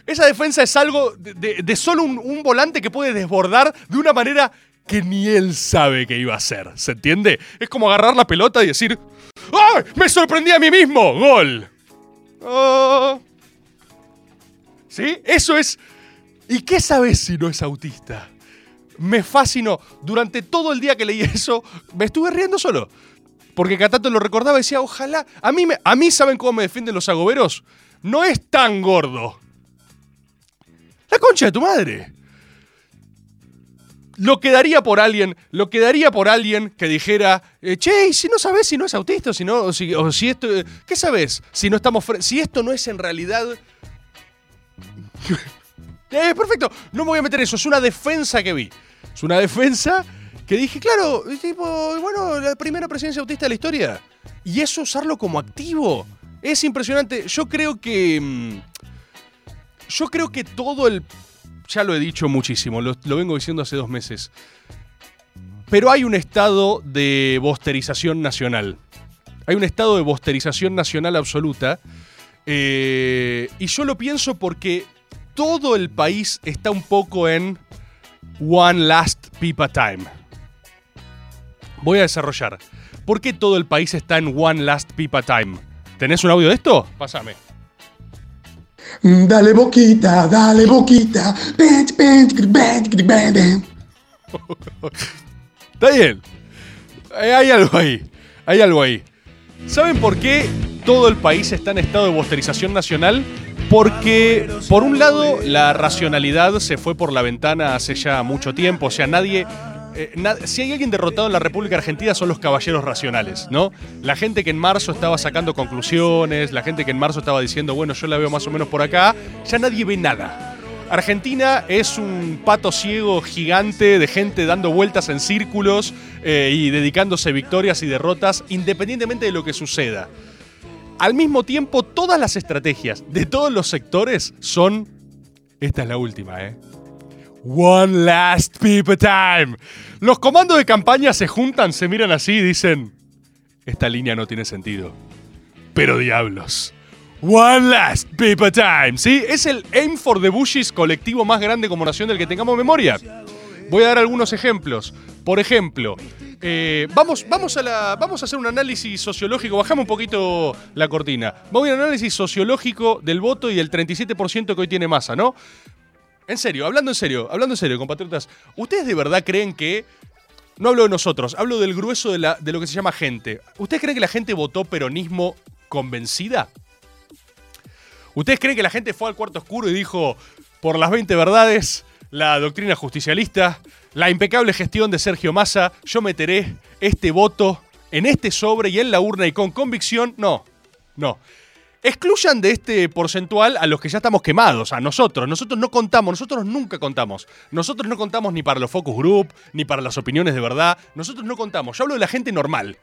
Esa defensa es algo de, de, solo un, un volante que puede desbordar de una manera que ni él sabe que iba a hacer. ¿Se entiende? Es como agarrar la pelota y decir, ¡Ay! ¡Me sorprendí a mí mismo! ¡Gol! Oh. ¿Sí? Eso es... ¿Y qué sabes si no es autista? Me fascinó. Durante todo el día que leí eso, me estuve riendo solo. Porque Catato lo recordaba y decía, ojalá... A mí, me... a mí ¿saben cómo me defienden los agoberos? No es tan gordo. La concha de tu madre lo quedaría por alguien, lo quedaría por alguien que dijera, eh, che, ¿y si no sabes si no es autista si no, o si, o esto, eh, ¿qué sabes? Si no estamos, si esto no es en realidad, <laughs> eh, perfecto, no me voy a meter eso, es una defensa que vi, es una defensa que dije, claro, tipo, bueno, la primera presidencia autista de la historia, y eso usarlo como activo, es impresionante. Yo creo que, mm, yo creo que todo el ya lo he dicho muchísimo, lo, vengo diciendo hace dos meses. Pero hay un estado de bosterización nacional. Hay un estado de bosterización nacional absoluta. Eh, y yo lo pienso porque todo el país está un poco en One Last Pipa Time. Voy a desarrollar. ¿Por qué todo el país está en One Last Pipa Time? ¿Tenés un audio de esto? Pásame. Dale boquita, dale boquita. <laughs> Está bien. Hay algo ahí. Hay algo ahí. ¿Saben por qué todo el país está en estado de bosterización nacional? Porque, por un lado, la racionalidad se fue por la ventana hace ya mucho tiempo. O sea, nadie, eh, si hay alguien derrotado en la República Argentina son los caballeros racionales, ¿no? La gente que en marzo estaba sacando conclusiones, la gente que en marzo estaba diciendo, bueno, yo la veo más o menos por acá, ya nadie ve nada. Argentina es un pato ciego gigante de gente dando vueltas en círculos eh, y dedicándose victorias y derrotas independientemente de lo que suceda. Al mismo tiempo, todas las estrategias de todos los sectores son... Esta es la última, ¿eh? One last people time. Los comandos de campaña se juntan, se miran así y dicen, esta línea no tiene sentido. Pero diablos. One last paper time, ¿sí? Es el Aim for the Bushes colectivo más grande como nación del que tengamos memoria. Voy a dar algunos ejemplos. Por ejemplo, eh, vamos, vamos, a hacer un análisis sociológico. Bajamos un poquito la cortina. Vamos a un análisis sociológico del voto y del 37% que hoy tiene masa, ¿no? En serio, hablando en serio, hablando en serio, compatriotas, ¿ustedes de verdad creen que... No hablo de nosotros, hablo del grueso de, lo que se llama gente. ¿Ustedes creen que la gente votó peronismo convencida? ¿Ustedes creen que la gente fue al cuarto oscuro y dijo, por las 20 verdades, la doctrina justicialista, la impecable gestión de Sergio Massa, yo meteré este voto en este sobre y en la urna y con convicción? No, no. Excluyan de este porcentual a los que ya estamos quemados, a nosotros. Nosotros no contamos, nosotros nunca contamos. Nosotros no contamos ni para los focus group, ni para las opiniones de verdad. Nosotros no contamos. Yo hablo de la gente normal.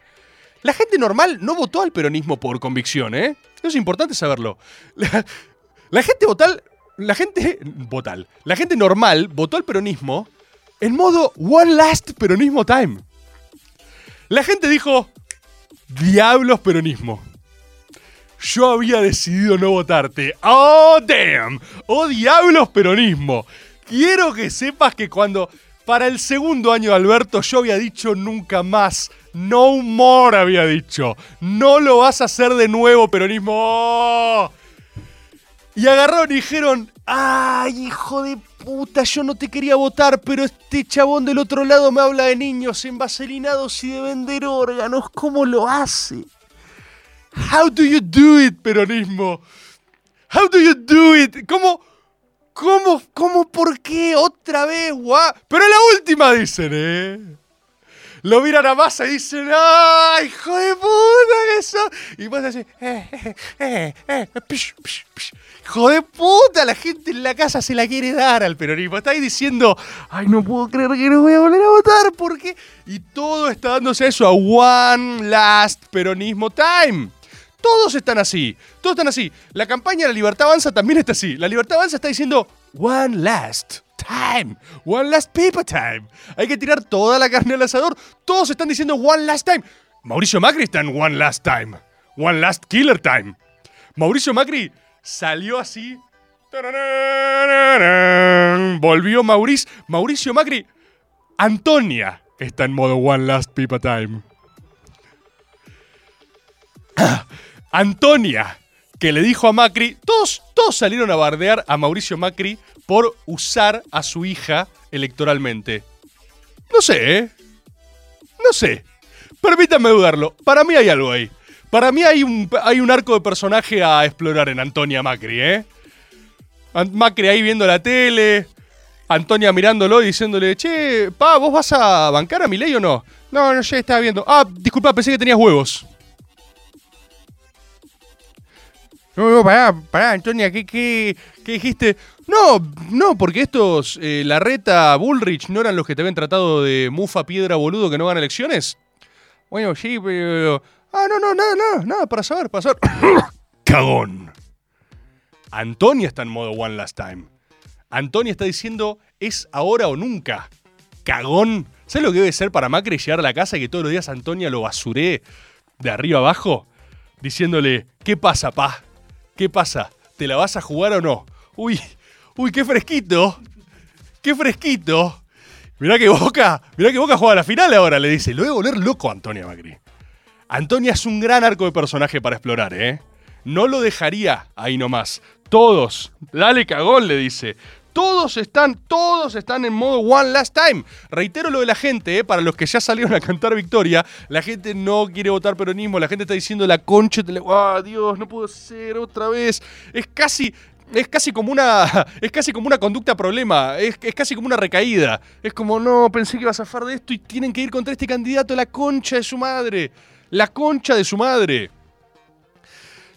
La gente normal no votó al peronismo por convicción, ¿eh? Eso es importante saberlo. La, gente votal. La gente. Votal. La gente normal votó al peronismo en modo One Last Peronismo Time. La gente dijo. Diablos peronismo. Yo había decidido no votarte. ¡Oh, damn! ¡Oh, diablos peronismo! Quiero que sepas que cuando. Para el segundo año de Alberto yo había dicho nunca más. No more había dicho. No lo vas a hacer de nuevo, peronismo. Y agarraron y dijeron, ay, hijo de puta, yo no te quería votar, pero este chabón del otro lado me habla de niños envaselinados y de vender órganos. ¿Cómo lo hace? How do you do it, peronismo? How do you do it? ¿Cómo? ¿Cómo? ¿Cómo? ¿Por qué? Otra vez, guau. Pero la última dicen, ¿eh? Lo miran a masa y dicen, ¡ay, hijo de puta que sos! Y pasa así, eh, eh, eh, eh, pish, pish, pish. Hijo de puta, la gente en la casa se la quiere dar al peronismo. Está ahí diciendo, ay, no puedo creer que no voy a volver a votar, ¿por qué? Y todo está dándose eso a one last peronismo time. Todos están así, todos están así. La campaña de la Libertad Avanza también está así. La Libertad Avanza está diciendo one last time, one last paper time. Hay que tirar toda la carne al asador. Todos están diciendo one last time. Mauricio Macri está en one last time, one last killer time. Mauricio Macri salió así. Volvió Mauricio. Mauricio Macri. Antonia está en modo one last paper time. Antonia, que le dijo a Macri, todos, todos salieron a bardear a Mauricio Macri por usar a su hija electoralmente. No sé, ¿eh? No sé. Permítanme dudarlo. Para mí hay algo ahí. Para mí hay un, hay un arco de personaje a explorar en Antonia Macri, ¿eh? Macri ahí viendo la tele, Antonia mirándolo y diciéndole, che, pa, ¿vos vas a bancar a mi ley o no? No, no sé, estaba viendo. Ah, disculpa, pensé que tenías huevos. No, no, pará, pará, Antonia, ¿qué, qué, qué dijiste? No, no, porque estos, eh, Larreta, Bullrich, ¿no eran los que te habían tratado de mufa, piedra, boludo, que no ganan elecciones? Bueno, sí, pero... Ah, no, no, nada, nada, nada, para saber, para saber. <coughs> Cagón. Antonia está en modo One Last Time. Antonia está diciendo, es ahora o nunca. Cagón. ¿Sabes lo que debe ser para Macri llegar a la casa y que todos los días Antonia lo basuré de arriba abajo? Diciéndole, ¿qué pasa, pa? ¿Qué pasa? ¿Te la vas a jugar o no? Uy, uy, qué fresquito. Qué fresquito. Mirá que Boca, mirá que Boca juega la final ahora, le dice. Lo voy a volver loco a Antonia Macri. Antonia es un gran arco de personaje para explorar, ¿eh? No lo dejaría ahí nomás. Todos, dale cagón, le dice. Todos están, todos están en modo One Last Time. Reitero lo de la gente, ¿eh? para los que ya salieron a cantar victoria, la gente no quiere votar peronismo, la gente está diciendo la concha, ¡ah, Dios, no puedo ser otra vez! Es casi, es casi como una, <laughs> es casi como una conducta problema, es, es casi como una recaída. Es como, no, pensé que iba a zafar de esto y tienen que ir contra este candidato, la concha de su madre, la concha de su madre.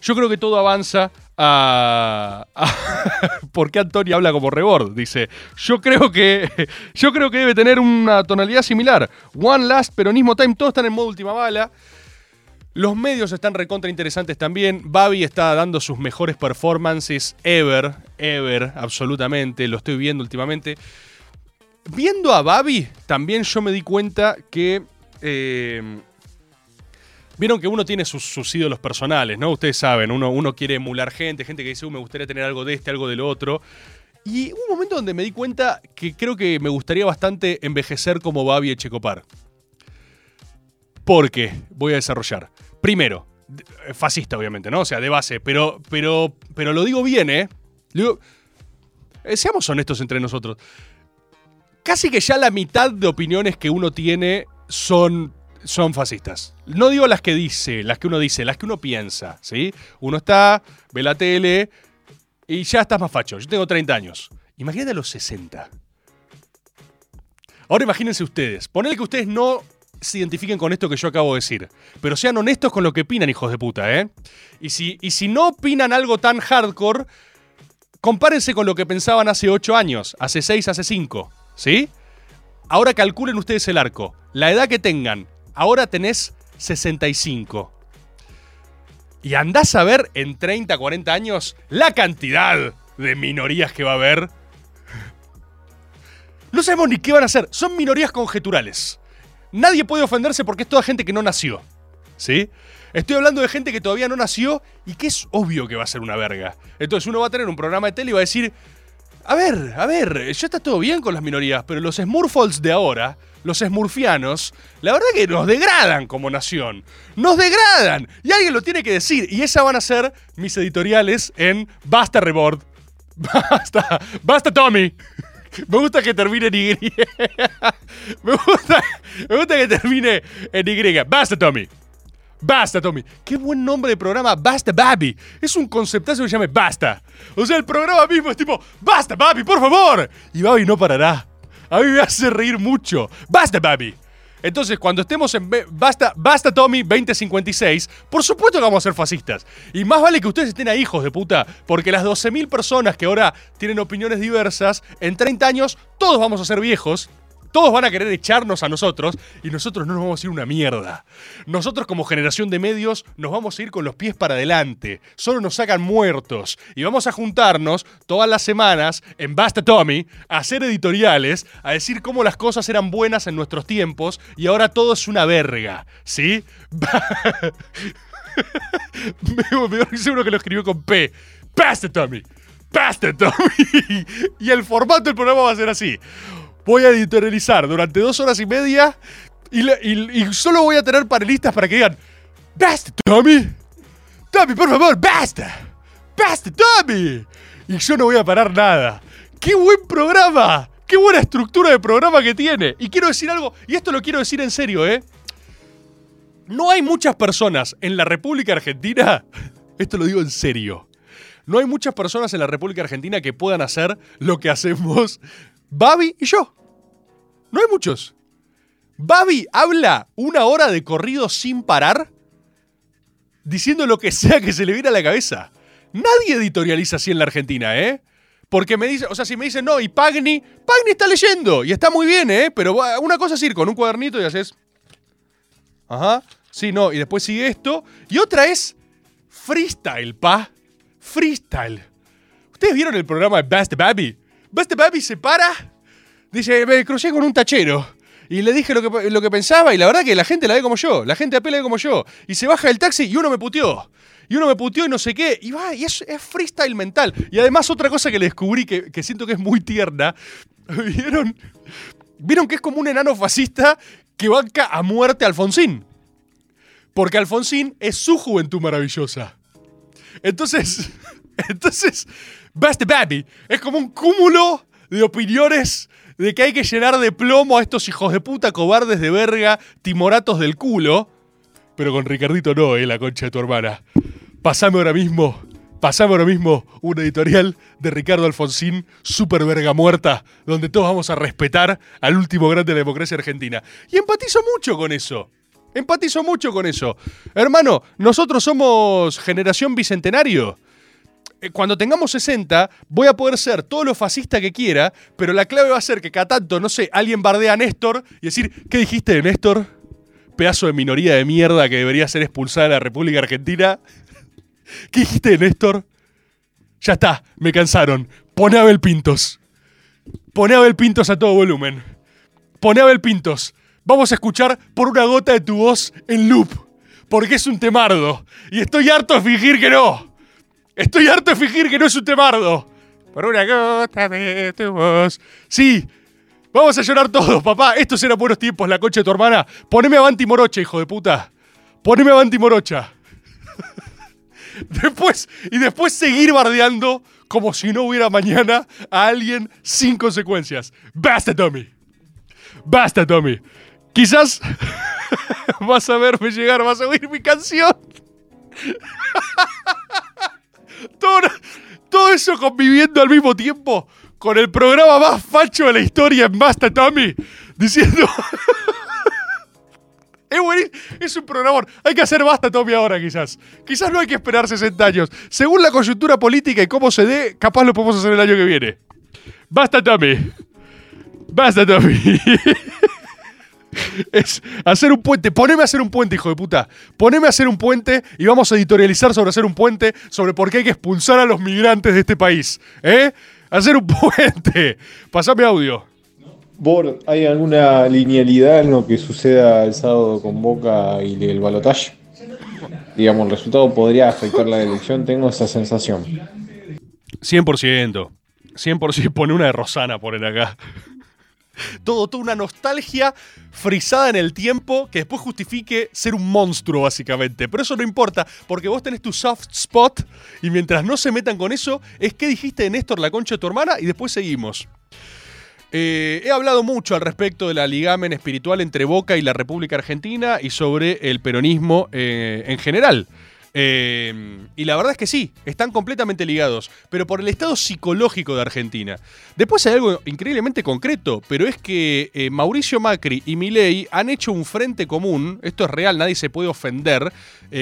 Yo creo que todo avanza a, a- <laughs> ¿Por qué Antonio habla como rebord? Dice, yo creo que <laughs> yo creo que debe tener una tonalidad similar. One Last, Peronismo Time, todos están en modo última bala. Los medios están recontra interesantes también. Babi está dando sus mejores performances ever, ever, absolutamente. Lo estoy viendo últimamente. Viendo a Babi, también yo me di cuenta que. eh, Vieron que uno tiene sus, ídolos personales, ¿no? Ustedes saben, uno, uno quiere emular gente, gente que dice, "Uh, me gustaría tener algo de este, algo del otro. Y hubo un momento donde me di cuenta que creo que me gustaría bastante envejecer como Babi Echecopar. ¿Por qué? Voy a desarrollar. Primero, eh, fascista, obviamente, ¿no? O sea, de base, pero, pero, pero lo digo bien, ¿eh? Digo- eh, seamos honestos entre nosotros. Casi que ya la mitad de opiniones que uno tiene son, son fascistas. No digo las que dice, las que uno dice, las que uno piensa, ¿sí? Uno está, ve la tele y ya estás más facho. Yo tengo 30 años. Imagínate a los 60. Ahora imagínense ustedes. Ponele que ustedes no se identifiquen con esto que yo acabo de decir. Pero sean honestos con lo que opinan, hijos de puta, ¿eh? Y si, y si no opinan algo tan hardcore, compárense con lo que pensaban hace 8 años, hace 6, hace 5, ¿sí? Ahora calculen ustedes el arco. La edad que tengan, ahora tenés 65. Y andás a ver en 30, 40 años la cantidad de minorías que va a haber. No sabemos ni qué van a hacer. Son minorías conjeturales. Nadie puede ofenderse porque es toda gente que no nació. ¿Sí? Estoy hablando de gente que todavía no nació y que es obvio que va a ser una verga. Entonces uno va a tener un programa de tele y va a decir, a ver, a ver, ya está todo bien con las minorías, pero los Smurfals de ahora, los Smurfianos, la verdad que nos degradan como nación. Nos degradan. Y alguien lo tiene que decir. Y esas van a ser mis editoriales en Basta Reboard. <laughs> Basta, basta Tommy. <laughs> Me gusta que termine en Y. <laughs> me, gusta, me gusta que termine en Y. Basta Tommy. Basta, Tommy. Qué buen nombre de programa, Basta, Babi. Es un conceptazo que se llama Basta. O sea, el programa mismo es tipo, Basta, Babi, por favor. Y Babi no parará. A mí me hace reír mucho. Basta, Babi. Entonces, cuando estemos en Basta, Basta Tommy 2056, por supuesto que vamos a ser fascistas. Y más vale que ustedes estén ahí, hijos de puta, porque las 12.000 personas que ahora tienen opiniones diversas, en 30 años todos vamos a ser viejos todos van a querer echarnos a nosotros y nosotros no nos vamos a ir una mierda. Nosotros como generación de medios nos vamos a ir con los pies para adelante. Solo nos sacan muertos. Y vamos a juntarnos todas las semanas en Basta Tommy a hacer editoriales, a decir cómo las cosas eran buenas en nuestros tiempos y ahora todo es una verga. ¿Sí? <laughs> me, seguro que lo escribió con P. Basta Tommy. Basta Tommy. <laughs> y el formato del programa va a ser así voy a editorializar durante dos horas y media y, solo voy a tener panelistas para que digan, basta, Tommy. Tommy, por favor, basta. Basta, Tommy. Y yo no voy a parar nada. ¡Qué buen programa! ¡Qué buena estructura de programa que tiene! Y quiero decir algo, y esto lo quiero decir en serio, ¿eh? No hay muchas personas en la República Argentina, <laughs> esto lo digo en serio, no hay muchas personas en la República Argentina que puedan hacer lo que hacemos Babi y yo. No hay muchos. Babi habla una hora de corrido sin parar, diciendo lo que sea que se le viene a la cabeza. Nadie editorializa así en la Argentina, ¿eh? Porque me dice, o sea, si me dicen, no, y Pagni, Pagni está leyendo, y está muy bien, ¿eh? Pero una cosa es ir con un cuadernito y haces. Ajá, sí, no, y después sigue esto. Y otra es freestyle, pa. Freestyle. ¿Ustedes vieron el programa de Best Baby? Best Baby se para, dice, me crucé con un tachero. Y le dije lo que, lo que pensaba, y la verdad que la gente la ve como yo, la gente apela como yo. Y se baja del taxi y uno me puteó. Y uno me puteó y no sé qué. Y va, y es, es freestyle mental. Y además, otra cosa que le descubrí que, que siento que es muy tierna. <laughs> ¿Vieron? ¿Vieron que es como un enano fascista que banca a muerte a Alfonsín? Porque Alfonsín es su juventud maravillosa. Entonces, <laughs> entonces, Best Baby es como un cúmulo de opiniones de que hay que llenar de plomo a estos hijos de puta cobardes de verga, timoratos del culo. Pero con Ricardito no, eh, la concha de tu hermana. Pasame ahora mismo, pasame ahora mismo una editorial de Ricardo Alfonsín, super verga muerta, donde todos vamos a respetar al último grande de la democracia argentina. Y empatizo mucho con eso. Empatizo mucho con eso. Hermano, nosotros somos generación bicentenario. Eh, cuando tengamos 60, voy a poder ser todo lo fascista que quiera, pero la clave va a ser que cada tanto, no sé, alguien bardea a Néstor y decir, ¿qué dijiste de Néstor? Pedazo de minoría de mierda que debería ser expulsada de la República Argentina. <laughs> ¿Qué dijiste de Néstor? Ya está, me cansaron. Poné a Abel Pintos. Poné a Abel Pintos a todo volumen. Poné a Abel Pintos. Vamos a escuchar por una gota de tu voz en loop. Porque es un temardo. Y estoy harto de fingir que no. Estoy harto de fingir que no es un temardo. Por una gota de tu voz. Sí. Vamos a llorar todos, papá. Estos eran buenos tiempos, la concha de tu hermana. Poneme a Banti Morocha, hijo de puta. Poneme a Banti Morocha. <laughs> después, y después seguir bardeando como si no hubiera mañana a alguien sin consecuencias. Basta, Tommy. Basta, Tommy. Quizás <laughs> vas a verme llegar, vas a oír mi canción. <laughs> todo, todo eso conviviendo al mismo tiempo con el programa más facho de la historia en Basta, Tommy. Diciendo... <laughs> Es, buenísimo. es un programón. Hay que hacer basta, Tommy, ahora quizás. Quizás no hay que esperar 60 años. Según la coyuntura política y cómo se dé, capaz lo podemos hacer el año que viene. Basta, Tommy. Basta, Tommy. <laughs> es hacer un puente. Poneme a hacer un puente, hijo de puta. Poneme a hacer un puente y vamos a editorializar sobre hacer un puente, sobre por qué hay que expulsar a los migrantes de este país. ¿Eh? Hacer un <laughs> puente. Pasame audio. Bor, ¿hay alguna linealidad en lo que suceda el sábado con Boca y el balotaje? Digamos, el resultado podría afectar la elección, tengo esa sensación. 100%. 100% pone una de Rosana, ponen acá. Todo, toda una nostalgia frisada en el tiempo que después justifique ser un monstruo, básicamente. Pero eso no importa, porque vos tenés tu soft spot y mientras no se metan con eso, es que dijiste de Néstor la concha de tu hermana y después seguimos. Eh, he hablado mucho al respecto de la ligamen espiritual entre Boca y la República Argentina y sobre el peronismo eh, en general. Eh, y la verdad es que sí, están completamente ligados, pero por el estado psicológico de Argentina. Después hay algo increíblemente concreto, pero es que Mauricio Macri y Milei han hecho un frente común, esto es real, nadie se puede ofender,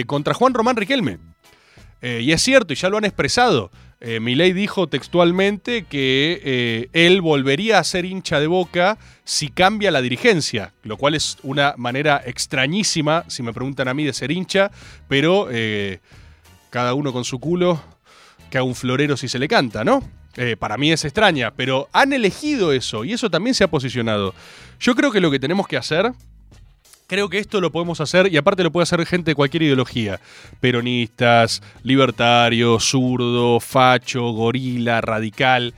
contra Juan Román Riquelme. y es cierto, y ya lo han expresado. Eh, Milei dijo textualmente que eh, él volvería a ser hincha de boca si cambia la dirigencia, lo cual es una manera extrañísima, si me preguntan a mí, de ser hincha, pero eh, cada uno con su culo, que haga un florero si se le canta, ¿no? para mí es extraña, pero han elegido eso y eso también se ha posicionado. Yo creo que lo que tenemos que hacer Creo que esto lo podemos hacer, y aparte lo puede hacer gente de cualquier ideología. Peronistas, libertarios, zurdo, facho, gorila, radical.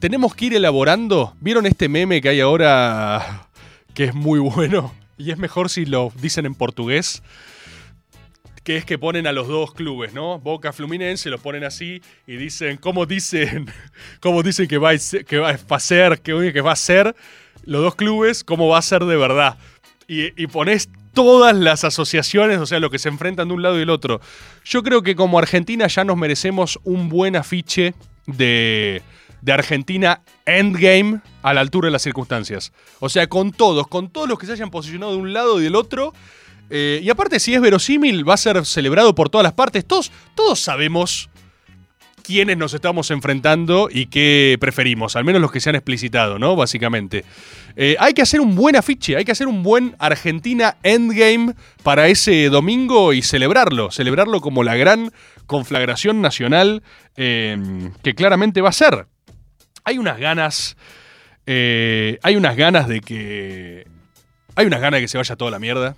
Tenemos que ir elaborando. ¿Vieron este meme que hay ahora que es muy bueno? Y es mejor si lo dicen en portugués. Que es que ponen a los dos clubes, ¿no? Boca Fluminense, los ponen así y dicen, ¿cómo dicen? <laughs> ¿Cómo dicen que va a ser, que va que va a ser los dos clubes? ¿Cómo va a ser de verdad? Y, pones todas las asociaciones, o sea, lo que se enfrentan de un lado y del otro. Yo creo que como Argentina ya nos merecemos un buen afiche de, de Argentina Endgame a la altura de las circunstancias. O sea, con todos, con todos los que se hayan posicionado de un lado y del otro. Eh, y aparte, si es verosímil, va a ser celebrado por todas las partes. Todos, todos sabemos quiénes nos estamos enfrentando y qué preferimos, al menos los que se han explicitado, ¿no? Básicamente. Eh, hay que hacer un buen afiche, hay que hacer un buen Argentina Endgame para ese domingo y celebrarlo, celebrarlo como la gran conflagración nacional eh, que claramente va a ser. Hay unas ganas, eh, hay unas ganas de que... Hay unas ganas de que se vaya toda la mierda.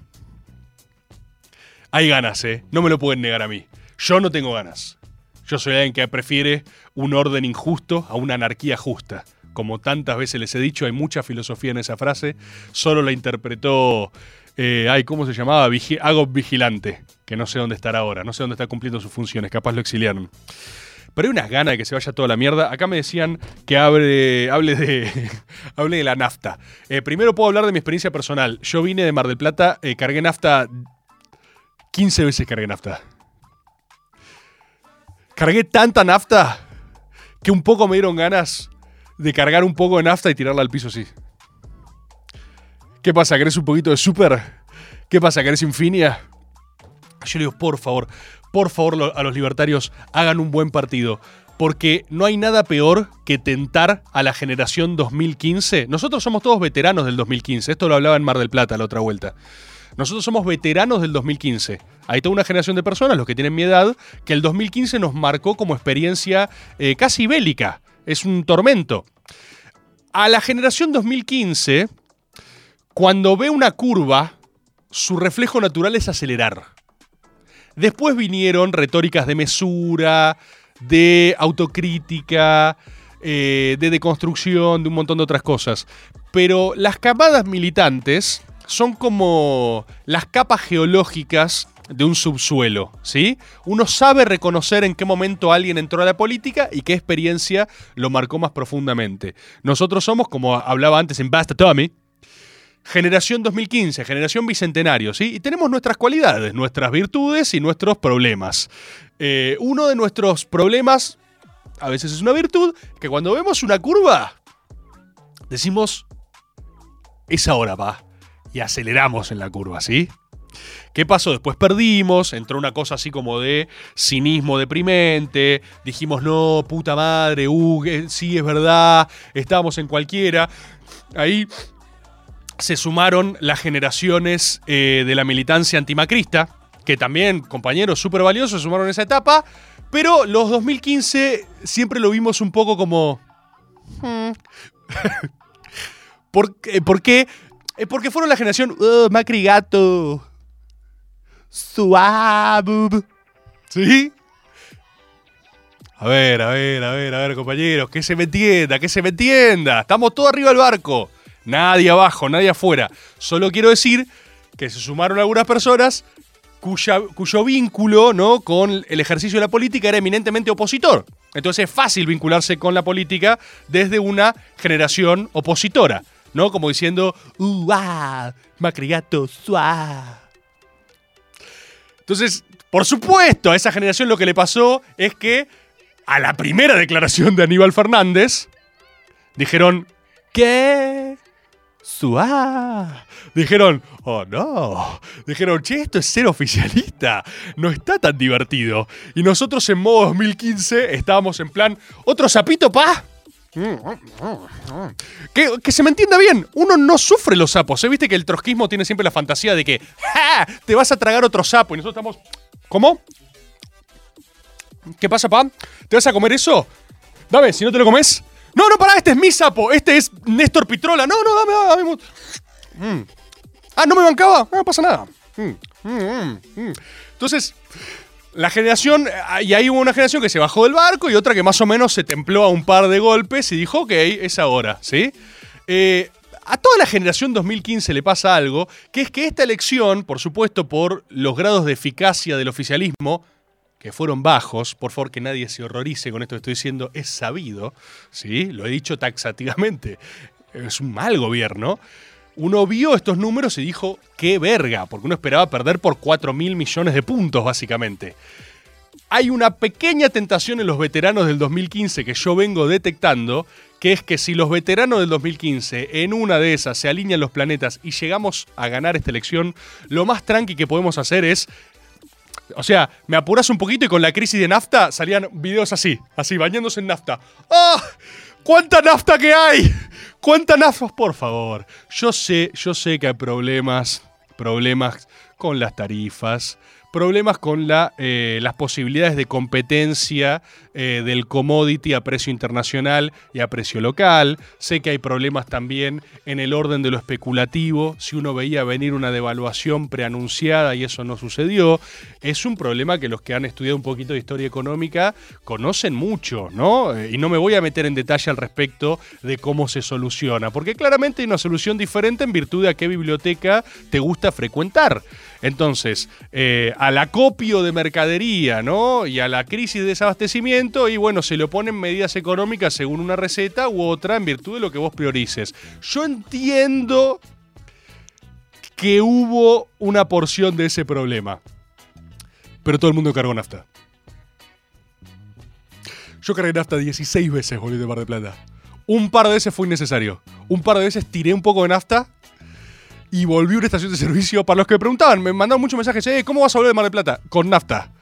Hay ganas, ¿eh? No me lo pueden negar a mí. Yo no tengo ganas. Yo soy alguien que prefiere un orden injusto a una anarquía justa como tantas veces les he dicho, hay mucha filosofía en esa frase, solo la interpretó, eh, ay, ¿cómo se llamaba? Hago Vigilante, que no sé dónde estará ahora, no sé dónde está cumpliendo sus funciones, capaz lo exiliaron. Pero hay unas ganas de que se vaya toda la mierda. Acá me decían que hable, hable, de, <laughs> hable de la nafta. Eh, primero puedo hablar de mi experiencia personal. Yo vine de Mar del Plata, eh, cargué nafta 15 veces cargué nafta. Cargué tanta nafta que un poco me dieron ganas de cargar un poco de nafta y tirarla al piso así. ¿Qué pasa? ¿Querés un poquito de super? ¿Qué pasa? ¿Querés Infinia? Yo le digo, por favor, por favor a los libertarios hagan un buen partido. Porque no hay nada peor que tentar a la generación 2015. Nosotros somos todos veteranos del 2015. Esto lo hablaba en Mar del Plata la otra vuelta. Nosotros somos veteranos del 2015. Hay toda una generación de personas, los que tienen mi edad, que el 2015 nos marcó como experiencia eh, casi bélica. Es un tormento. A la generación 2015, cuando ve una curva, su reflejo natural es acelerar. Después vinieron retóricas de mesura, de autocrítica, eh, de deconstrucción, de un montón de otras cosas. Pero las camadas militantes son como las capas geológicas de un subsuelo, ¿sí? Uno sabe reconocer en qué momento alguien entró a la política y qué experiencia lo marcó más profundamente. Nosotros somos, como hablaba antes en Basta Tommy, Generación 2015, generación bicentenario, ¿sí? Y tenemos nuestras cualidades, nuestras virtudes y nuestros problemas. Eh, uno de nuestros problemas, a veces es una virtud, que cuando vemos una curva, decimos, es ahora, va. Y aceleramos en la curva, ¿sí? ¿Qué pasó? Después perdimos, entró una cosa así como de cinismo deprimente, dijimos, no, puta madre, uh, eh, sí, es verdad, estábamos en cualquiera. Ahí se sumaron las generaciones eh, de la militancia antimacrista, que también, compañeros súper valiosos, se sumaron a esa etapa, pero los 2015 siempre lo vimos un poco como... hmm. <laughs> ¿Por, qué? Eh, Porque fueron la generación "Uh, Macri gato. Suave. ¿Sí? A ver, a ver, a ver, a ver, compañeros, que se me entienda, que se me entienda. Estamos todos arriba del barco. Nadie abajo, nadie afuera. Solo quiero decir que se sumaron algunas personas cuyo vínculo ¿no? con el ejercicio de la política era eminentemente opositor. Entonces es fácil vincularse con la política desde una generación opositora, ¿no? Como diciendo, uh, ah, macrigato, suá. Entonces, por supuesto, a esa generación lo que le pasó es que a la primera declaración de Aníbal Fernández dijeron, ¿qué? Suá. Dijeron, oh no. Dijeron, che, esto es ser oficialista. No está tan divertido. Y nosotros en modo 2015 estábamos en plan, ¿otro sapito, pa? Que, se me entienda bien, uno no sufre los sapos. ¿eh? Viste que el trotskismo tiene siempre la fantasía de que ¡ja! te vas a tragar otro sapo y nosotros estamos. ¿Cómo? ¿Qué pasa, pa? ¿Te vas a comer eso? Dame, si no te lo comes. No, no, pará, este es mi sapo. Este es Néstor Pitrola. No, no, dame, dame. Mm. Ah, ¿no me bancaba? No, pasa nada. Mm, mm. Entonces, la generación, y ahí hubo una generación que se bajó del barco y otra que más o menos se templó a un par de golpes y dijo, ok, es ahora, ¿sí? Eh, a toda la generación 2015 le pasa algo, que es que esta elección, por supuesto, por los grados de eficacia del oficialismo, que fueron bajos, por favor que nadie se horrorice con esto que estoy diciendo, es sabido, ¿sí? Lo he dicho taxativamente, es un mal gobierno. Uno vio estos números y dijo, qué verga, porque uno esperaba perder por 4 mil millones de puntos, básicamente. Hay una pequeña tentación en los veteranos del 2015 que yo vengo detectando, que es que si los veteranos del 2015 en una de esas se alinean los planetas y llegamos a ganar esta elección, lo más tranqui que podemos hacer es o sea, me apuras un poquito y con la crisis de nafta salían videos así, así, bañándose en nafta. ¡Ah! ¡Cuánta nafta que hay! ¡Cuánta nafta! Por favor. Yo sé, yo sé que hay problemas, problemas con las tarifas, problemas con la, eh, las posibilidades de competencia eh, del commodity a precio internacional y a precio local. Sé que hay problemas también en el orden de lo especulativo. Si uno veía venir una devaluación preanunciada y eso no sucedió, es un problema que los que han estudiado un poquito de historia económica conocen mucho, ¿no? Eh, Y no me voy a meter en detalle al respecto de cómo se soluciona, porque claramente hay una solución diferente en virtud de a qué biblioteca te gusta frecuentar. Entonces, eh, al acopio de mercadería, ¿no? Y a la crisis de desabastecimiento, y bueno, se le oponen medidas económicas según una receta u otra en virtud de lo que vos priorices. Yo entiendo que hubo una porción de ese problema, pero todo el mundo cargó nafta. Yo cargué nafta 16 veces, volví de Mar de Plata. Un par de veces fue innecesario. Un par de veces tiré un poco de nafta y volví a una estación de servicio. Para los que me preguntaban, me mandaron muchos mensajes, eh, ¿cómo vas a volver de Mar del Plata? Con nafta.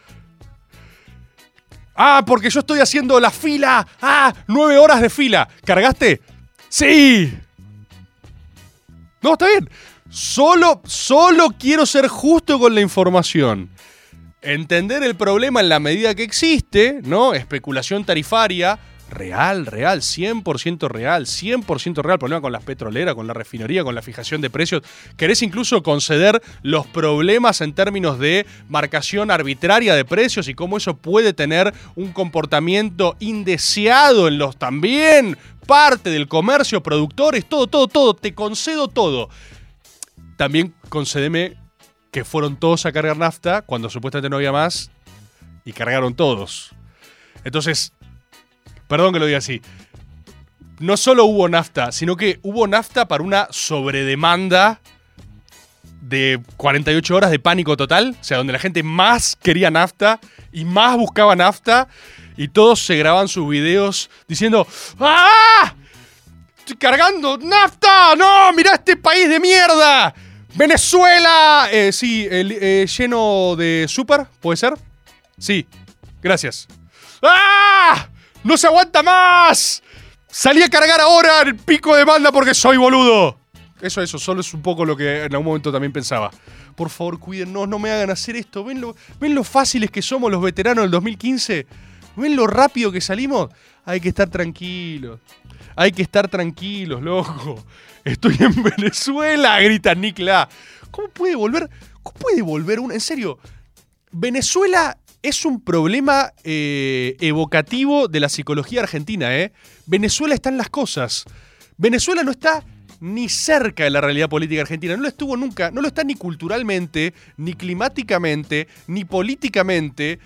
Ah, porque yo estoy haciendo la fila. Ah, nueve horas de fila. ¿Cargaste? Sí. No, está bien. Solo, solo quiero ser justo con la información. Entender el problema en la medida que existe, ¿no? Especulación tarifaria. Real, real, 100% real, 100% real. Problema con las petroleras, con la refinería, con la fijación de precios. Querés incluso conceder los problemas en términos de marcación arbitraria de precios y cómo eso puede tener un comportamiento indeseado en los también parte del comercio, productores, todo, todo, todo. Te concedo todo. También concédeme que fueron todos a cargar nafta cuando supuestamente no había más y cargaron todos. Entonces, perdón que lo diga así, no solo hubo nafta, sino que hubo nafta para una sobredemanda de 48 horas de pánico total, o sea, donde la gente más quería nafta y más buscaba nafta y todos se graban sus videos diciendo ¡Ah! ¡Estoy cargando nafta! ¡No! ¡Mira este país de mierda! ¡Venezuela! Eh, sí, eh, lleno de super, ¿puede ser? Sí, gracias. ¡Ah! ¡No se aguanta más! Salí a cargar ahora el pico de demanda porque soy boludo. Eso, eso, solo es un poco lo que en algún momento también pensaba. Por favor, cuídennos, no me hagan hacer esto. ¿Ven lo, ¿Ven lo fáciles que somos los veteranos del 2015? ¿Ven lo rápido que salimos? Hay que estar tranquilos. Hay que estar tranquilos, loco. Estoy en <laughs> Venezuela, grita Nikla. ¿Cómo puede volver? ¿Cómo puede volver un.? En serio, Venezuela es un problema eh, evocativo de la psicología argentina, ¿eh? Venezuela está en las cosas. Venezuela no está ni cerca de la realidad política argentina. No lo estuvo nunca. No lo está ni culturalmente, ni climáticamente, ni políticamente.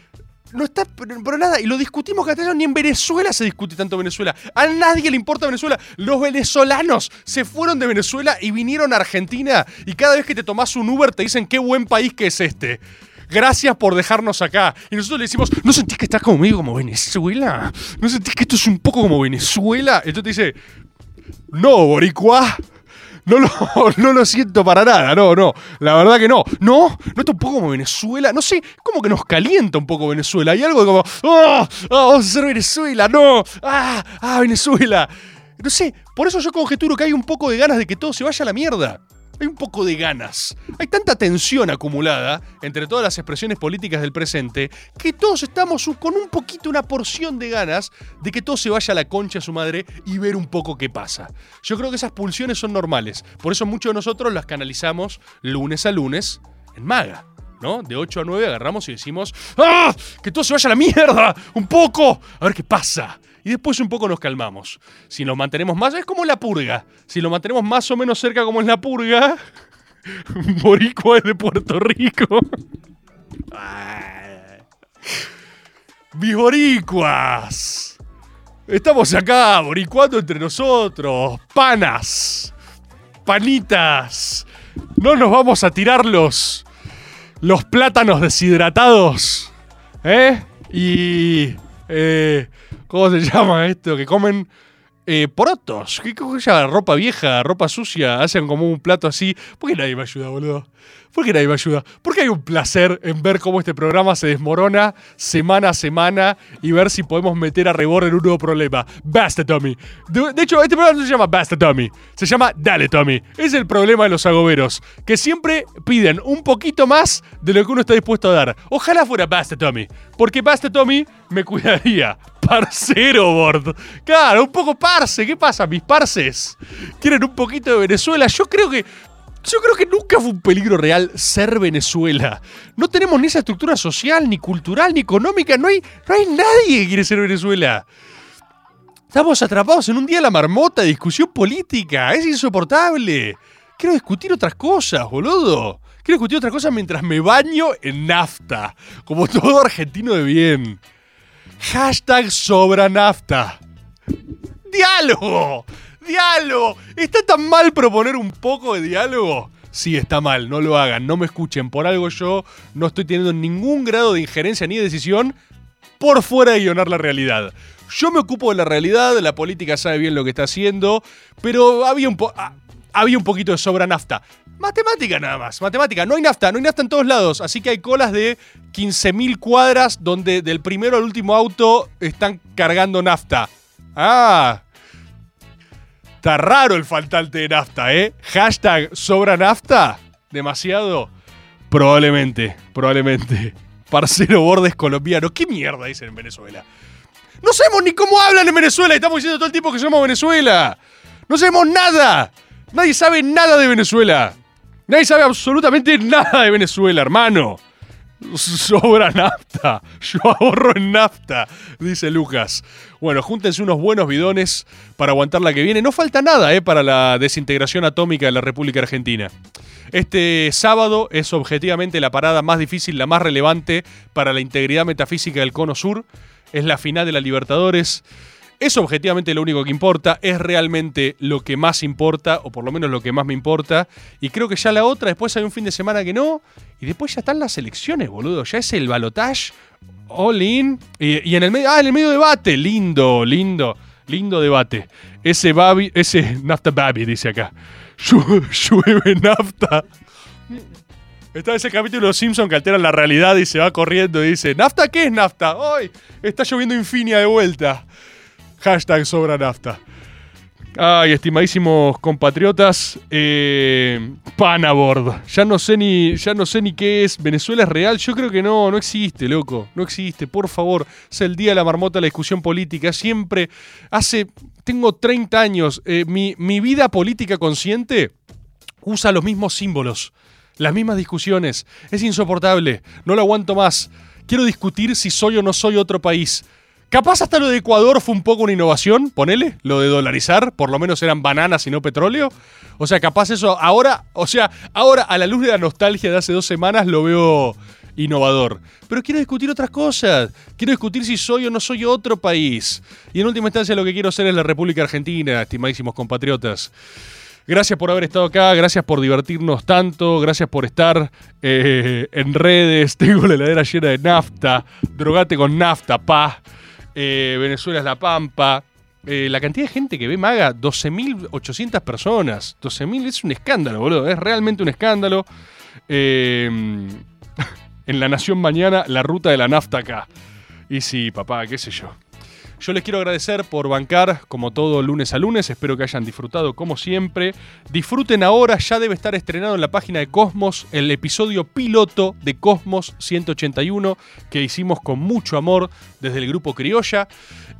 No está pero, nada. Y lo discutimos castellano. Ni en Venezuela se discute tanto Venezuela. A nadie le importa Venezuela. Los venezolanos se fueron de Venezuela y vinieron a Argentina. Y cada vez que te tomás un Uber te dicen qué buen país que es este. Gracias por dejarnos acá. Y nosotros le decimos, ¿no sentís que estás medio como Venezuela? ¿No sentís que esto es un poco como Venezuela? Entonces te dice, no, Boricua. No lo, <laughs> no lo siento para nada, no, no. La verdad que no. No, no está un poco como Venezuela. No sé, como que nos calienta un poco Venezuela. Hay algo como, ¡ah! ah, vamos a hacer Venezuela! ¡No! ¡Ah! ¡Ah, Venezuela! No sé, por eso yo conjeturo que hay un poco de ganas de que todo se vaya a la mierda. Hay un poco de ganas. Hay tanta tensión acumulada entre todas las expresiones políticas del presente que todos estamos con un poquito, una porción de ganas de que todo se vaya a la concha a su madre y ver un poco qué pasa. Yo creo que esas pulsiones son normales. Por eso muchos de nosotros las canalizamos lunes a lunes en Maga. ¿No? De 8 a 9 agarramos y decimos ¡Ah! ¡Que todo se vaya a la mierda! ¡Un poco! A ver qué pasa. Y después un poco nos calmamos. Si nos mantenemos más, es como la purga. Si lo mantenemos más o menos cerca como es la purga, <laughs> Boricua es de Puerto Rico. <laughs> Mis boricuas. Estamos acá, boricuando entre nosotros. Panas. Panitas. No nos vamos a tirar los, los plátanos deshidratados. ¿Eh? Y... Eh, ¿Cómo se <laughs> llama esto? Que comen eh, porotos. ¿Qué cosa? Ropa vieja, ropa sucia. Hacen como un plato así. ¿Por qué nadie me ayuda, boludo? ¿Por qué nadie me ayuda? Porque hay un placer en ver cómo este programa se desmorona semana a semana y ver si podemos meter a rebord en un nuevo problema. Basta, Tommy. De, de hecho, este programa no se llama Basta, Tommy. Se llama Dale, Tommy. Es el problema de los agoberos. Que siempre piden un poquito más de lo que uno está dispuesto a dar. Ojalá fuera Basta, Tommy. Porque Basta, Tommy me cuidaría. Parcero, Bord. Claro, un poco parce. ¿Qué pasa, mis parces? ¿Quieren un poquito de Venezuela? Yo creo que yo creo que nunca fue un peligro real ser Venezuela. No tenemos ni esa estructura social, ni cultural, ni económica. No hay, no hay nadie que quiere ser Venezuela. Estamos atrapados en un día de la marmota discusión política. Es insoportable. Quiero discutir otras cosas, boludo. Quiero discutir otras cosas mientras me baño en nafta. Como todo argentino de bien. Hashtag sobra nafta. ¡Diálogo! ¡Diálogo! ¿Está tan mal proponer un poco de diálogo? Sí, está mal, no lo hagan, no me escuchen. Por algo yo no estoy teniendo ningún grado de injerencia ni decisión por fuera de guionar la realidad. Yo me ocupo de la realidad, la política sabe bien lo que está haciendo, pero había un po... ah, había un poquito de sobra nafta. Matemática nada más, matemática. No hay nafta, no hay nafta en todos lados. Así que hay colas de 15.000 cuadras donde del primero al último auto están cargando nafta. Ah. Está raro el faltante de nafta, ¿eh? Hashtag sobra nafta. Demasiado. Probablemente, probablemente. <laughs> Parcero Bordes colombiano. ¿Qué mierda dicen en Venezuela? No sabemos ni cómo hablan en Venezuela. Estamos diciendo todo el tiempo que somos Venezuela. No sabemos nada. Nadie sabe nada de Venezuela. Nadie sabe absolutamente nada de Venezuela, hermano. Sobra nafta. Yo ahorro en nafta, dice Lucas. Bueno, júntense unos buenos bidones para aguantar la que viene. No falta nada eh, para la desintegración atómica de la República Argentina. Este sábado es objetivamente la parada más difícil, la más relevante para la integridad metafísica del Cono Sur. Es la final de la Libertadores. Es objetivamente lo único que importa, es realmente lo que más importa, o por lo menos lo que más me importa. Y creo que ya la otra, después hay un fin de semana que no, y después ya están las elecciones, boludo. Ya es el balotage, all in. Y, en el medio, ah, en el medio debate, lindo, lindo, lindo debate. Ese babi, ese nafta babi, dice acá. <laughs> Llu- Llueve nafta. Está ese capítulo de Los Simpsons que altera la realidad y se va corriendo y dice, ¿nafta qué es nafta? ¡Ay! Está lloviendo infinia de vuelta. Hashtag sobra nafta. Ay, estimadísimos compatriotas, eh, Panabord. Ya no sé ni, ya no sé ni qué es. ¿Venezuela es real? Yo creo que no, no existe, loco. No existe, por favor. Es el día de la marmota la discusión política. Siempre, hace, tengo 30 años. eh, mi, mi vida política consciente usa los mismos símbolos, las mismas discusiones. Es insoportable, no lo aguanto más. Quiero discutir si soy o no soy otro país. Capaz hasta lo de Ecuador fue un poco una innovación, ponele, lo de dolarizar, por lo menos eran bananas y no petróleo. O sea, capaz eso ahora, o sea, ahora a la luz de la nostalgia de hace dos semanas lo veo innovador. Pero quiero discutir otras cosas. Quiero discutir si soy o no soy otro país. Y en última instancia lo que quiero ser es la República Argentina, estimadísimos compatriotas. Gracias por haber estado acá, gracias por divertirnos tanto, gracias por estar eh, en redes. <laughs> Tengo la heladera llena de nafta. Drogate con nafta, pa. Eh, Venezuela es la pampa. Eh, la cantidad de gente que ve Maga, 12.800 personas. 12.000 es un escándalo, boludo. Es realmente un escándalo. Eh, <laughs> en La Nación Mañana, la ruta de la nafta acá. Y sí, papá, qué sé yo. Yo les quiero agradecer por bancar como todo lunes a lunes. Espero que hayan disfrutado como siempre. Disfruten ahora, ya debe estar estrenado en la página de Cosmos el episodio piloto de Cosmos 181 que hicimos con mucho amor desde el grupo Criolla.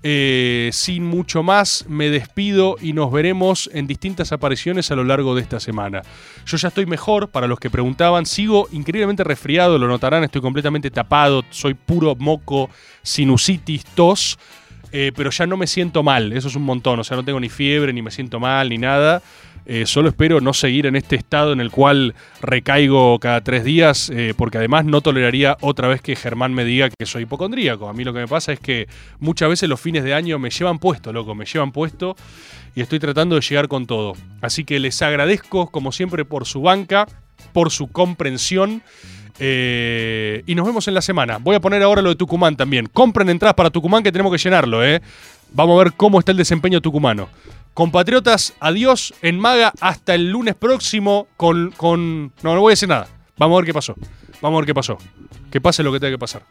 Eh, sin mucho más, me despido y nos veremos en distintas apariciones a lo largo de esta semana. Yo ya estoy mejor, para los que preguntaban, sigo increíblemente resfriado, lo notarán, estoy completamente tapado, soy puro moco, sinusitis, tos. Eh, pero ya no me siento mal, eso es un montón, o sea, no tengo ni fiebre, ni me siento mal, ni nada. Eh, solo espero no seguir en este estado en el cual recaigo cada tres días, eh, porque además no toleraría otra vez que Germán me diga que soy hipocondríaco. A mí lo que me pasa es que muchas veces los fines de año me llevan puesto, loco, me llevan puesto y estoy tratando de llegar con todo. Así que les agradezco, como siempre, por su banca, por su comprensión. Eh, y nos vemos en la semana. Voy a poner ahora lo de Tucumán también. Compren entradas para Tucumán que tenemos que llenarlo, ¿eh? Vamos a ver cómo está el desempeño tucumano. Compatriotas, adiós en Maga hasta el lunes próximo con, con... No, no voy a decir nada. Vamos a ver qué pasó. Vamos a ver qué pasó. Que pase lo que tenga que pasar.